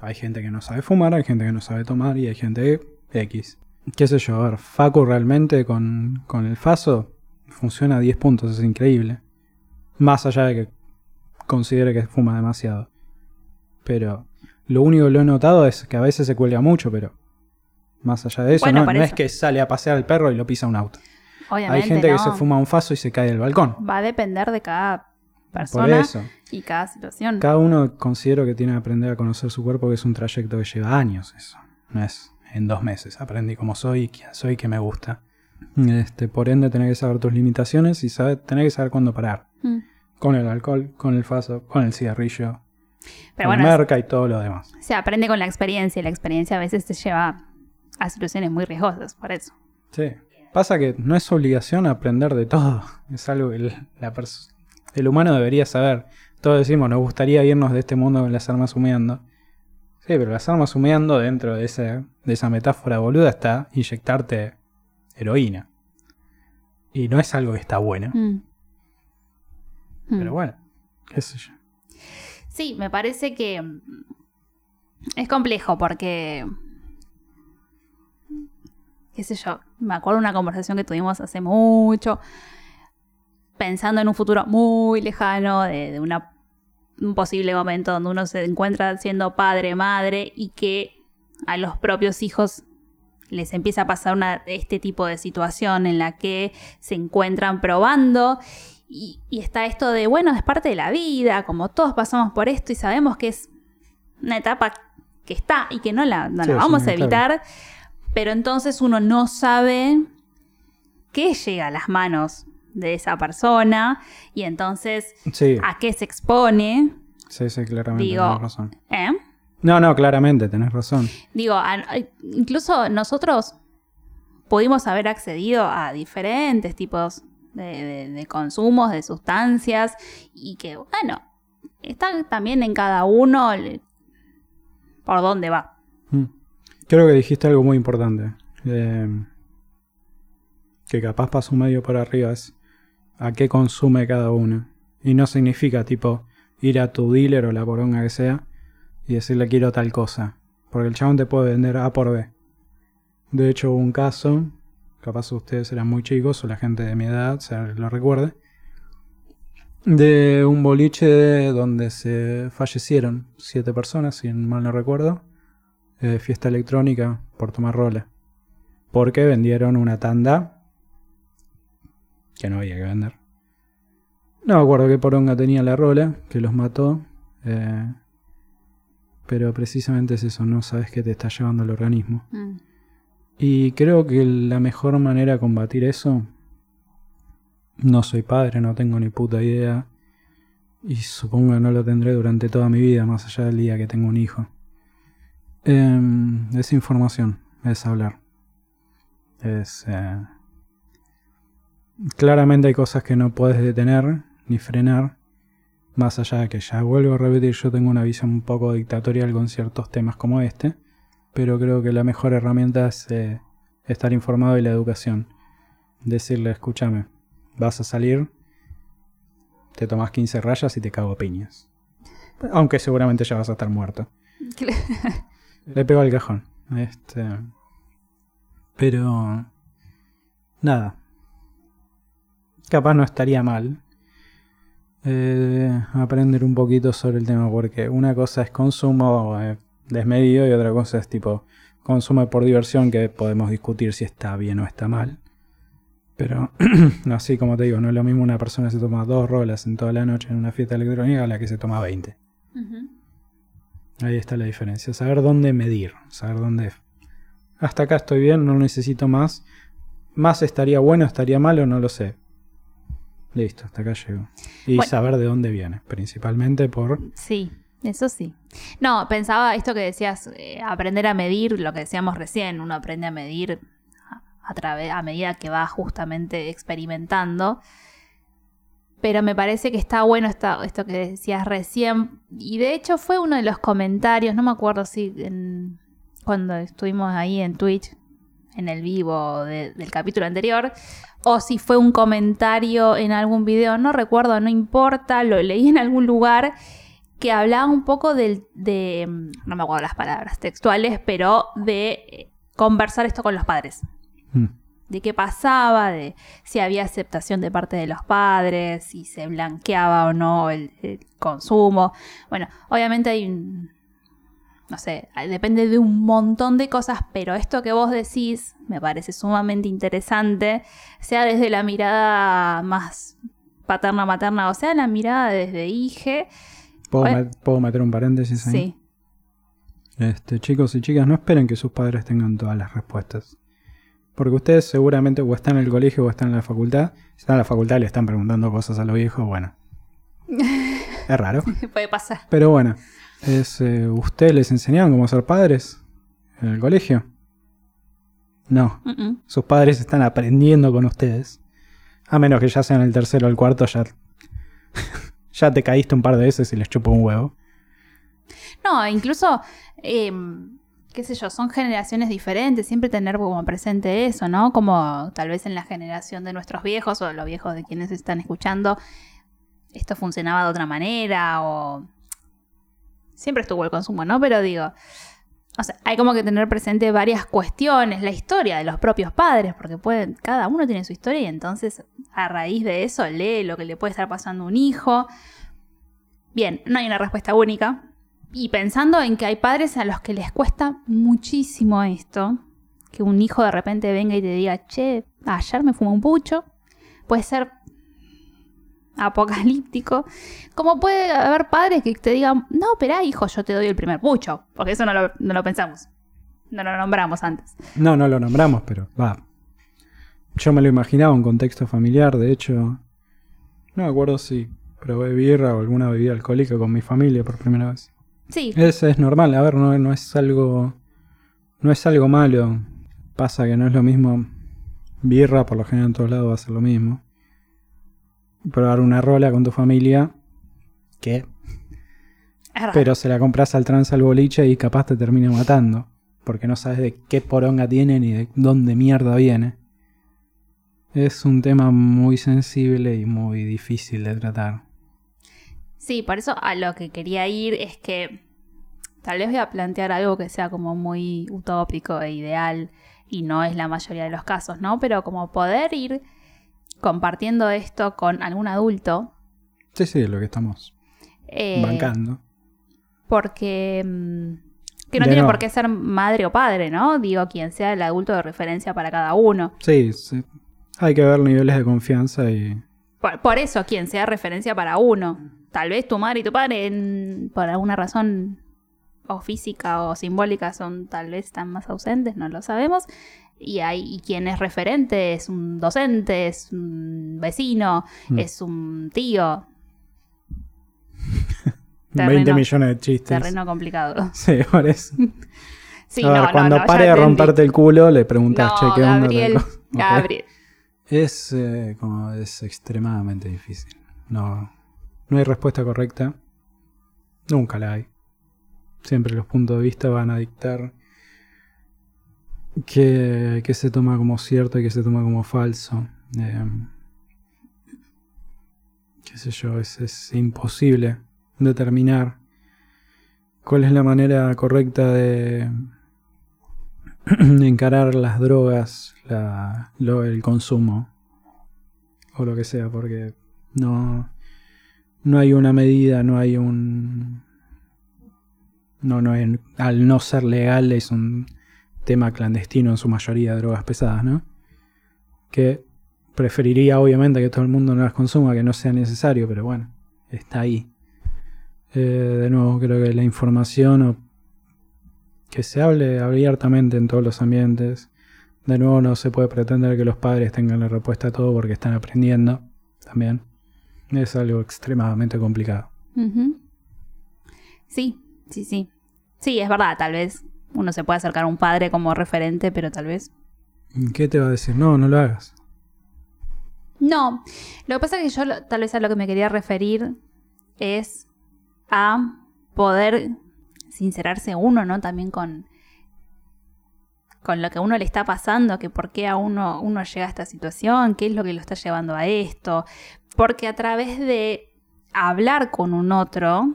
Hay gente que no sabe fumar, hay gente que no sabe tomar y hay gente X. ¿Qué sé yo? A ver, Facu realmente con, con el Faso funciona a 10 puntos, es increíble. Más allá de que considere que fuma demasiado. Pero lo único que lo he notado es que a veces se cuelga mucho, pero más allá de eso, Bueno, no, es que sale a pasear al perro y lo pisa un auto. obviamente Hay gente que se fuma un faso y se cae del balcón. va a depender de cada persona eso. y cada situación. Cada uno considero que tiene que aprender a conocer su cuerpo, que es un trayecto que lleva años eso. No es en dos meses. Aprendí cómo soy, quién soy, qué me gusta. Este, por ende, tenés que saber tus limitaciones y saber, tenés que saber cuándo parar. Mm. Con el alcohol, con el faso, con el cigarrillo, Pero con bueno, merca y todo lo demás. se aprende con la experiencia y la experiencia a veces te lleva a situaciones muy riesgosas, por eso. Sí. Pasa que no es obligación aprender de todo. *laughs* Es algo que el, la pers- el humano debería saber. Todos decimos, nos gustaría irnos de este mundo con las armas humeando. Sí, pero las armas humeando dentro de, ese, de esa metáfora boluda está inyectarte heroína. Y no es algo que está bueno. Mm. Mm. Pero bueno, qué sé yo. Sí, me parece que es complejo porque, qué sé yo, me acuerdo de una conversación que tuvimos hace mucho, pensando en un futuro muy lejano, de, de una- un posible momento donde uno se encuentra siendo padre, madre y que a los propios hijos les empieza a pasar una, este tipo de situación en la que se encuentran probando y, y está esto de, bueno, es parte de la vida, como todos pasamos por esto y sabemos que es una etapa que está y que no la, no Sí, la es vamos a evitar, pero entonces uno no sabe qué llega a las manos de esa persona y entonces Sí, a qué se expone. sí, sí, claramente Digo- tenés razón. ¿eh? No, no, claramente tenés razón. Digo, incluso nosotros pudimos haber accedido a diferentes tipos de, de- de consumos, de sustancias, y que, bueno, está también en cada uno por dónde va. Creo que dijiste algo muy importante. eh, que capaz pasó medio por arriba es a qué consume cada uno. Y no significa tipo ir a tu dealer o la poronga que sea y decirle quiero tal cosa. Porque el chabón te puede vender A por B. De hecho hubo un caso, capaz ustedes eran muy chicos o la gente de mi edad se lo recuerde, de un boliche donde se fallecieron siete personas, si mal no recuerdo eh, fiesta electrónica por tomar rola. Porque vendieron una tanda que no había que vender. No me acuerdo qué poronga tenía la rola, que los mató. eh, pero precisamente es eso, no sabes qué te está llevando el organismo. Mm. Y creo que la mejor manera de combatir eso, no soy padre, no tengo ni puta idea, y supongo que no lo tendré durante toda mi vida, más allá del día que tengo un hijo. Em, es información, es hablar. Es... eh, Claramente hay cosas que no puedes detener ni frenar, más allá de que ya vuelvo a repetir, yo tengo una visión un poco dictatorial con ciertos temas como este pero creo que la mejor herramienta es eh, estar informado y la educación. Decirle, escúchame, vas a salir, te tomas 15 rayas y te cago a piñas. Aunque seguramente ya vas a estar muerto. *laughs* Le pego al cajón. Este. Pero. Nada. Capaz no estaría mal. eh, aprender un poquito sobre el tema. Porque una cosa es consumo eh, desmedido y otra cosa es tipo consumo por diversión que podemos discutir si está bien o está mal. Pero *clears throat* así como te digo, no es lo mismo una persona que se toma dos rolas en toda la noche en una fiesta electrónica a la que se toma 20. Ujú. Ahí está la diferencia. Saber dónde medir. Saber dónde. Hasta acá estoy bien, no necesito más. Más estaría bueno, estaría malo, no lo sé. Listo, hasta acá llego. Y Bueno. saber de dónde viene. Principalmente por. Sí, eso sí. No, pensaba esto que decías, eh, aprender a medir, lo que decíamos recién, uno aprende a medir a, a a medida que va justamente experimentando. Pero me parece que está bueno esta- esto que decías recién. Y de hecho fue uno de los comentarios, no me acuerdo si en- cuando estuvimos ahí en Twitch, en el vivo de- del capítulo anterior, o si fue un comentario en algún video, no recuerdo, no importa, lo leí en algún lugar que hablaba un poco del, de, no me acuerdo las palabras textuales, pero de eh, conversar esto con los padres, Mm. De qué pasaba, de si había aceptación de parte de los padres, si se blanqueaba o no el, el consumo. Bueno, obviamente hay un, no sé, depende de un montón de cosas, pero esto que vos decís me parece sumamente interesante, sea desde la mirada más paterna materna, o sea, la mirada desde hije. ¿Puedo, Bueno. met- puedo meter un paréntesis ahí? Sí. Este, chicos y chicas, no esperen que sus padres tengan todas las respuestas. Porque ustedes seguramente o están en el colegio o están en la facultad. Si están en la facultad y le están preguntando cosas a los viejos, bueno. *laughs* Es raro. Puede pasar. Pero bueno, es, eh, ¿ustedes les enseñaron cómo ser padres en el colegio? No, sus padres están aprendiendo con ustedes. A menos que ya sean el tercero o el cuarto, ya, *laughs* ya te caíste un par de veces y les chupó un huevo. No, incluso, eh, qué sé yo, son generaciones diferentes, siempre tener como presente eso, ¿no? Como tal vez en la generación de nuestros viejos o los viejos de quienes están escuchando, esto funcionaba de otra manera o... Siempre estuvo el consumo, ¿no? Pero digo, o sea, hay como que tener presente varias cuestiones, la historia de los propios padres, porque pueden, cada uno tiene su historia y entonces a raíz de eso lee lo que le puede estar pasando a un hijo. Bien, no hay una respuesta única, y pensando en que hay padres a los que les cuesta muchísimo esto, que un hijo de repente venga y te diga, che, ayer me fumé un pucho, puede ser apocalíptico, como puede haber padres que te digan, no, espera, hijo, yo te doy el primer pucho, porque eso no lo, no lo pensamos, no lo nombramos antes. No, no lo nombramos, pero va. Yo me lo imaginaba en contexto familiar, de hecho. No me acuerdo si probé birra o alguna bebida alcohólica con mi familia por primera vez. Sí, Es, es normal, a ver, no, no es algo. No es algo malo. Pasa que no es lo mismo. Birra, por lo general en todos lados va a ser lo mismo. Probar una rola con tu familia. ¿Qué? Pero se la compras al trans al boliche y capaz te termina matando. Porque no sabes de qué poronga tiene ni de dónde mierda viene. Es un tema muy sensible y muy difícil de tratar. Sí, por eso a lo que quería ir es que tal vez voy a plantear algo que sea como muy utópico e ideal y no es la mayoría de los casos, ¿no? Pero como poder ir compartiendo esto con algún adulto. Sí, sí, lo que estamos eh, bancando. Porque, mm, Que no De tiene por qué ser madre o padre, ¿no? Digo, quien sea el adulto de referencia para cada uno. Sí, sí. Hay que ver niveles de confianza y... Por, por eso, quien sea referencia para uno. Tal vez tu madre y tu padre, en- por alguna razón o física o simbólica, son tal vez están más ausentes, no lo sabemos. Y hay y quien es referente, es un docente, es un vecino, Mm. es un tío. *laughs* 20 Terreno- millones de chistes. Terreno complicado. *laughs* Sí, por eso. Sí, a ver, no, cuando no, pare de romperte el culo, le preguntas, che, ¿qué onda? *laughs* Gabriel. Es eh, como es extremadamente difícil. No, no hay respuesta correcta. Nunca la hay. Siempre los puntos de vista van a dictar qué, qué se toma como cierto y qué se toma como falso. Eh, qué sé yo, es, es imposible determinar cuál es la manera correcta de *clears throat* encarar las drogas, la, el consumo o lo que sea, porque no, no hay una medida, no hay un... No, no al no ser legal es un tema clandestino en su mayoría de drogas pesadas, ¿no? Que preferiría obviamente que todo el mundo no las consuma, que no sea necesario, pero bueno, está ahí. Eh, de nuevo, creo que la información que se hable abiertamente en todos los ambientes. De nuevo, no se puede pretender que los padres tengan la respuesta a todo porque están aprendiendo también. Es algo extremadamente complicado. Sí, sí, sí. Sí, es verdad, tal vez uno se puede acercar a un padre como referente, pero tal vez. ¿Qué te va a decir? No, no lo hagas. No, lo que pasa es que yo tal vez a lo que me quería referir es a poder sincerarse uno, ¿no? También con, con lo que a uno le está pasando, que por qué a uno, uno llega a esta situación, qué es lo que lo está llevando a esto. Porque a través de hablar con un otro,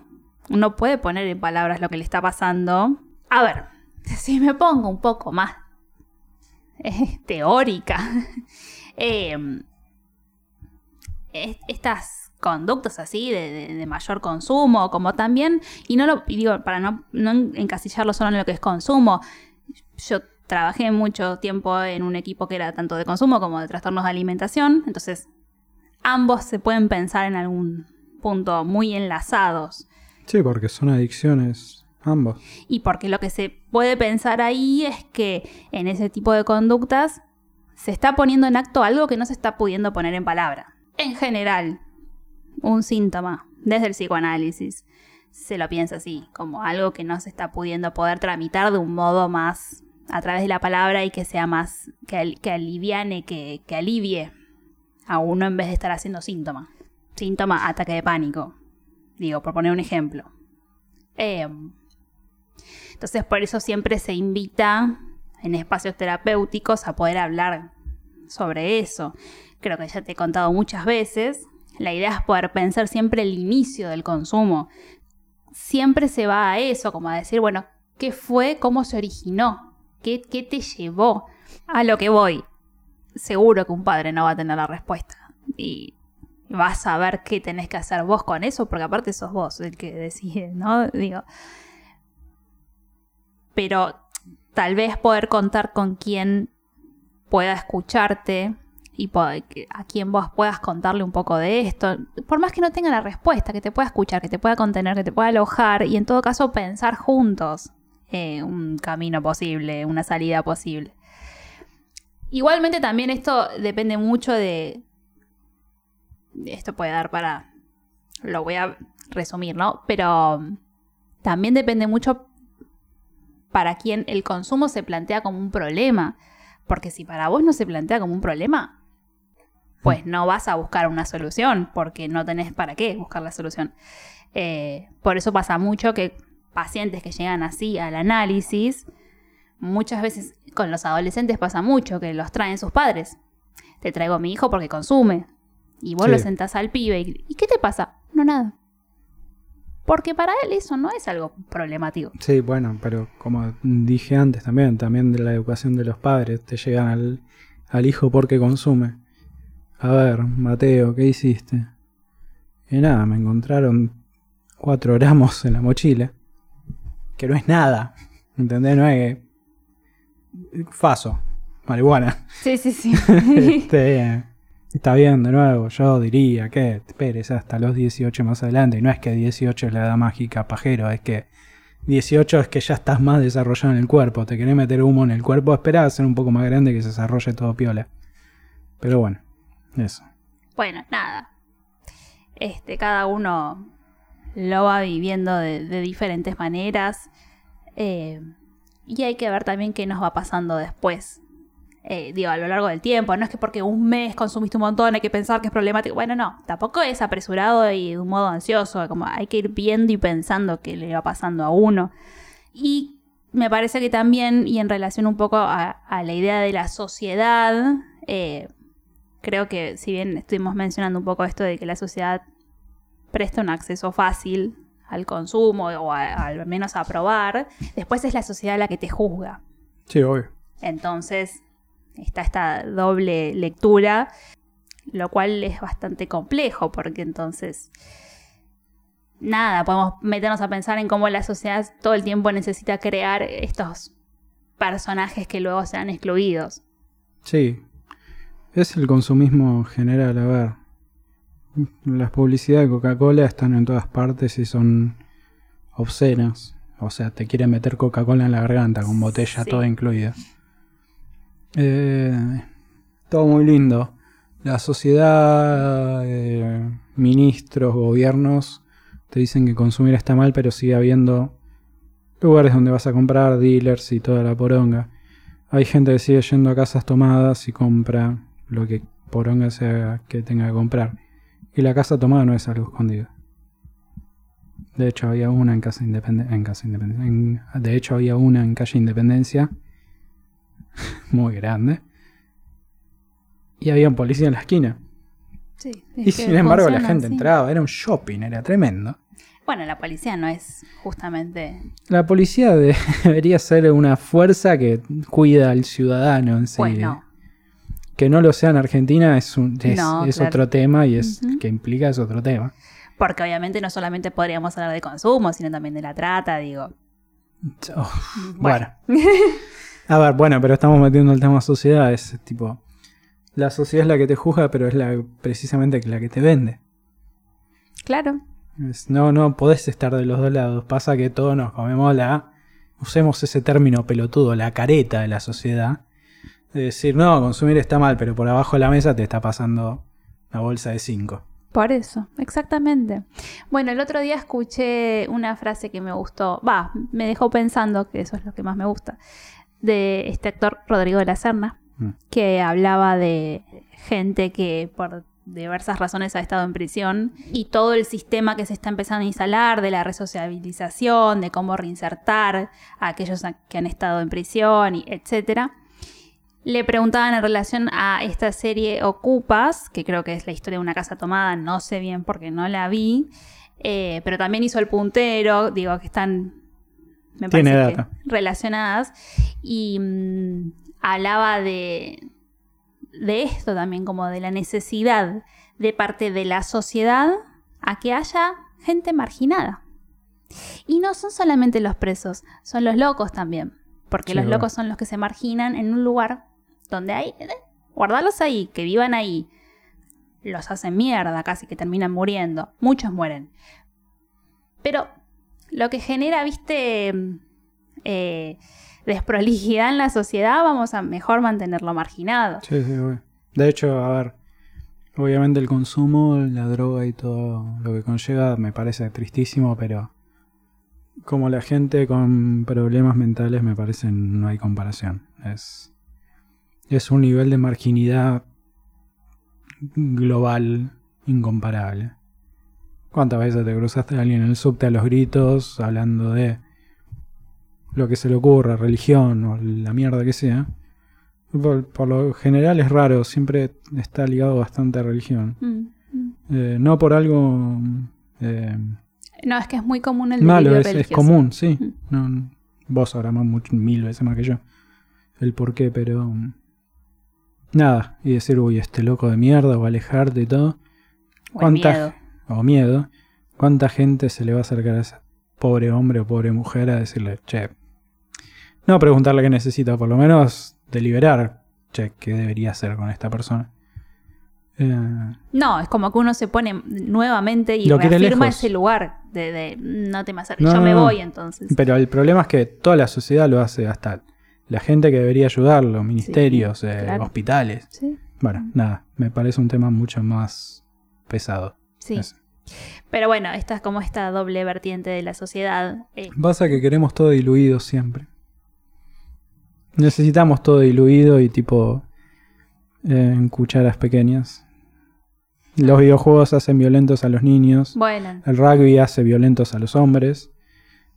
uno puede poner en palabras lo que le está pasando. A ver, *laughs* si me pongo un poco más eh, *laughs* teórica, *laughs* es- estas conductas así de, de- de mayor consumo, como también, y no lo digo, para no, no encasillarlo solo en lo que es consumo, yo trabajé mucho tiempo en un equipo que era tanto de consumo como de trastornos de alimentación, entonces ambos se pueden pensar en algún punto muy enlazados. Sí, porque son adicciones ambos. Y porque lo que se puede pensar ahí es que en ese tipo de conductas se está poniendo en acto algo que no se está pudiendo poner en palabra. En general, un síntoma desde el psicoanálisis se lo piensa así, como algo que no se está pudiendo poder tramitar de un modo más a través de la palabra y que sea más, que, que aliviane, que, que alivie a uno en vez de estar haciendo síntoma. Síntoma, ataque de pánico. Digo, por poner un ejemplo. Em, entonces, por eso siempre se invita en espacios terapéuticos a poder hablar sobre eso. Creo que ya te he contado muchas veces. La idea es poder pensar siempre el inicio del consumo. Siempre se va a eso, como a decir, bueno, ¿qué fue? ¿Cómo se originó? ¿Qué, te llevó a lo que voy? Seguro que un padre no va a tener la respuesta. Y vas a ver qué tenés que hacer vos con eso, porque aparte sos vos el que decide, ¿no? Digo, pero tal vez poder contar con quien pueda escucharte y a quien vos puedas contarle un poco de esto, por más que no tenga la respuesta, que te pueda escuchar, que te pueda contener, que te pueda alojar y en todo caso pensar juntos eh, un camino posible, una salida posible. Igualmente también esto depende mucho de... Esto puede dar para... Lo voy a resumir, ¿no? Pero también depende mucho para quien el consumo se plantea como un problema. Porque si para vos no se plantea como un problema, pues no vas a buscar una solución, porque no tenés para qué buscar la solución. Eh, por eso pasa mucho que pacientes que llegan así al análisis, muchas veces con los adolescentes pasa mucho que los traen sus padres. Te traigo a mi hijo porque consume. Y vos Sí. lo sentás al pibe y, ¿y qué te pasa? No, nada. Porque para él eso no es algo problemático. Sí, bueno, pero como dije antes también, también de la educación de los padres, te llegan al, al hijo porque consume. A ver, Mateo, ¿qué hiciste? Y nada, me encontraron cuatro gramos en la mochila. Que no es nada. ¿Entendés? No es que. Faso, marihuana. Sí, sí, sí. *laughs* Este, está bien, de nuevo, yo diría que esperes hasta los 18 más adelante. Y no es que 18 es la edad mágica pajero, es que 18 es que ya estás más desarrollado en el cuerpo. Te querés meter humo en el cuerpo, esperá a ser un poco más grande que se desarrolle todo piola. Pero bueno, eso. Bueno, nada. Este, cada uno lo va viviendo de, diferentes maneras. eh, y hay que ver también qué nos va pasando después. Eh, digo, a lo largo del tiempo. No es que porque un mes consumiste un montón hay que pensar que es problemático. Bueno, no, tampoco es apresurado y de un modo ansioso. Como hay que ir viendo y pensando qué le va pasando a uno. Y me parece que también, y en relación un poco a, a la idea de la sociedad, eh, creo que si bien estuvimos mencionando un poco esto de que la sociedad presta un acceso fácil al consumo o a- al menos a probar, después es la sociedad la que te juzga. Sí, obvio. Entonces está esta doble lectura, lo cual es bastante complejo porque entonces nada, podemos meternos a pensar en cómo la sociedad todo el tiempo necesita crear estos personajes que luego sean excluidos. Sí. Es el consumismo general, a ver. Las publicidades de Coca-Cola están en todas partes y son obscenas. O sea, te quieren meter Coca-Cola en la garganta con botella Sí. toda incluida. Eh, todo muy lindo. La sociedad, eh, ministros, gobiernos te dicen que consumir está mal, pero sigue habiendo lugares donde vas a comprar, dealers y toda la poronga. Hay gente que sigue yendo a casas tomadas y compra lo que poronga sea que tenga que comprar. Y la casa tomada no es algo escondido. De hecho, había una en Casa Independencia. En Casa Independencia. en- de hecho, había una en Calle Independencia. *laughs* muy grande. Y había un policía en la esquina. Sí, Y sin embargo, la gente entraba. Era un shopping, era tremendo. Bueno, la policía no es justamente... La policía de- *laughs* debería ser una fuerza que cuida al ciudadano en sí. Pues no. Que no lo sea en Argentina es, un, es, No, es claro. otro tema y es Ujú. que implica es otro tema. Porque obviamente no solamente podríamos hablar de consumo, sino también de la trata, digo. Oh, bueno. A ver, bueno, pero estamos metiendo el tema sociedad. Es tipo. La sociedad es la que te juzga, pero es la precisamente la que te vende. Claro. Es- no, no podés estar de los dos lados. Pasa que todos nos comemos la. Usemos ese término pelotudo, la careta de la sociedad. De decir, no, consumir está mal, pero por abajo de la mesa te está pasando una bolsa de cinco. Por eso, exactamente. Bueno, el otro día escuché una frase que me gustó, va, me dejó pensando, que eso es lo que más me gusta, de este actor Rodrigo de la Serna, Mm. que hablaba de gente que por diversas razones ha estado en prisión y todo el sistema que se está empezando a instalar de la resociabilización, de cómo reinsertar a aquellos que han estado en prisión, y etcétera. Le preguntaban en relación a esta serie Ocupas, que creo que es la historia de una casa tomada, no sé bien porque no la vi, eh, pero también hizo el puntero, digo que están me Tiene parece que data. relacionadas, y mm, hablaba de, de esto también, como de la necesidad de parte de la sociedad a que haya gente marginada. Y no son solamente los presos, son los locos también. Porque Sí, los locos son los que se marginan en un lugar donde hay... eh, Guardarlos ahí, que vivan ahí. Los hacen mierda, casi que terminan muriendo. Muchos mueren. Pero lo que genera, viste, eh, desprolijidad en la sociedad, vamos a mejor mantenerlo marginado. Sí, sí, obvio. De hecho, a ver, obviamente el consumo, la droga y todo lo que conlleva me parece tristísimo, pero como la gente con problemas mentales me parece no hay comparación. Es, es un nivel de marginidad global incomparable. ¿Cuántas veces te cruzaste a alguien en el subte a los gritos hablando de lo que se le ocurra, religión o la mierda que sea? Por, por lo general es raro, siempre está ligado bastante a religión. Mm, mm. Eh, no por algo eh, No, es que es muy común el malo, es, es común, sí. Mm. No, vos sabrás mucho- mil veces más que yo el por qué, pero nada. Y decir, uy, este loco de mierda, o alejarte y todo, O ¿Cuánta- miedo. o miedo. ¿Cuánta gente se le va a acercar a ese pobre hombre o pobre mujer a decirle, che, No preguntarle qué necesita, por lo menos deliberar, che, qué debería hacer con esta persona. Eh, No, es como que uno se pone nuevamente y reafirma ese lugar de, de, no te me acerques, No, yo no, me voy entonces. pero el problema es que toda la sociedad lo hace, hasta la gente que debería ayudarlo, ministerios, eh, claro. hospitales. Sí, Bueno, nada, me parece un tema mucho más pesado. sí. Ese. Pero bueno, esta es como esta doble vertiente de la sociedad. eh, Pasa que queremos todo diluido siempre. Necesitamos todo diluido y tipo eh, en cucharas pequeñas. Los videojuegos hacen violentos a los niños. bueno, El rugby hace violentos a los hombres.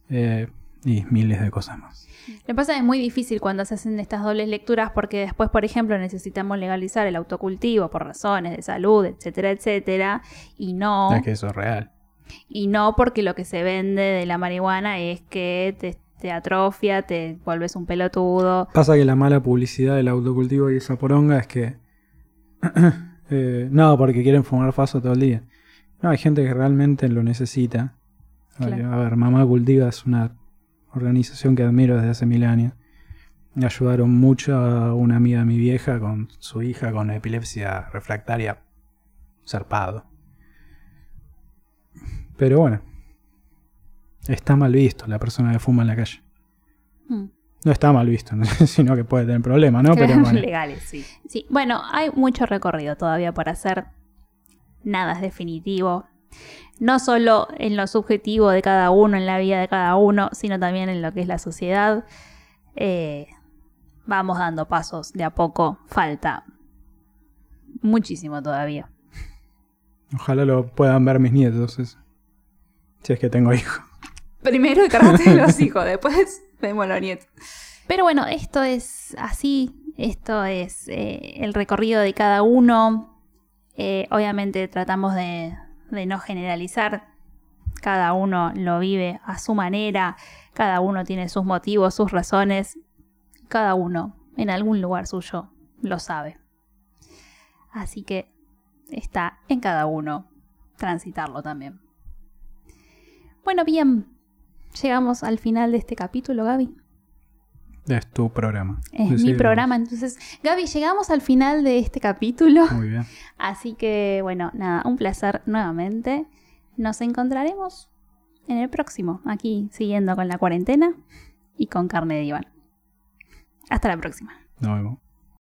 eh, y miles de cosas más. Lo que pasa es que es muy difícil cuando se hacen estas dobles lecturas porque después, por ejemplo, necesitamos legalizar el autocultivo por razones de salud, etcétera, etcétera, y no, Es que eso es real. y no porque lo que se vende de la marihuana es que te, te atrofia, te vuelves un pelotudo. Pasa que la mala publicidad del autocultivo y esa poronga es que. *coughs* eh, no, porque quieren fumar faso todo el día. No, hay gente que realmente lo necesita. Claro. A ver, Mamá Cultiva es una organización que admiro desde hace mil años. Me ayudaron mucho a una amiga de mi vieja con su hija con epilepsia refractaria zarpado. Pero bueno, está mal visto la persona que fuma en la calle. Mm. No está mal visto, ¿no? *laughs* sino que puede tener problemas, ¿no? Pero bueno. legales, sí. Sí, bueno, hay mucho recorrido todavía por hacer. Nada es definitivo. No solo en lo subjetivo de cada uno, en la vida de cada uno, sino también en lo que es la sociedad. Eh, vamos dando pasos de a poco. Falta muchísimo todavía. Ojalá lo puedan ver mis nietos. eso. Si es que tengo hijos. Primero cargate los *laughs* hijos, después vemos los nietos. Pero bueno, esto es así. Esto es eh, el recorrido de cada uno. Eh, obviamente tratamos de, de no generalizar. Cada uno lo vive a su manera. Cada uno tiene sus motivos, sus razones. Cada uno en algún lugar suyo lo sabe. Así que está en cada uno transitarlo también. Bueno, bien. Llegamos al final de este capítulo, Gaby. Es tu programa. Es mi programa, entonces, Gaby, llegamos al final de este capítulo. Muy bien. *laughs* Así que, bueno, nada, un placer nuevamente. Nos encontraremos en el próximo, aquí siguiendo con la cuarentena y con carne de Iván. Hasta la próxima. Nos vemos.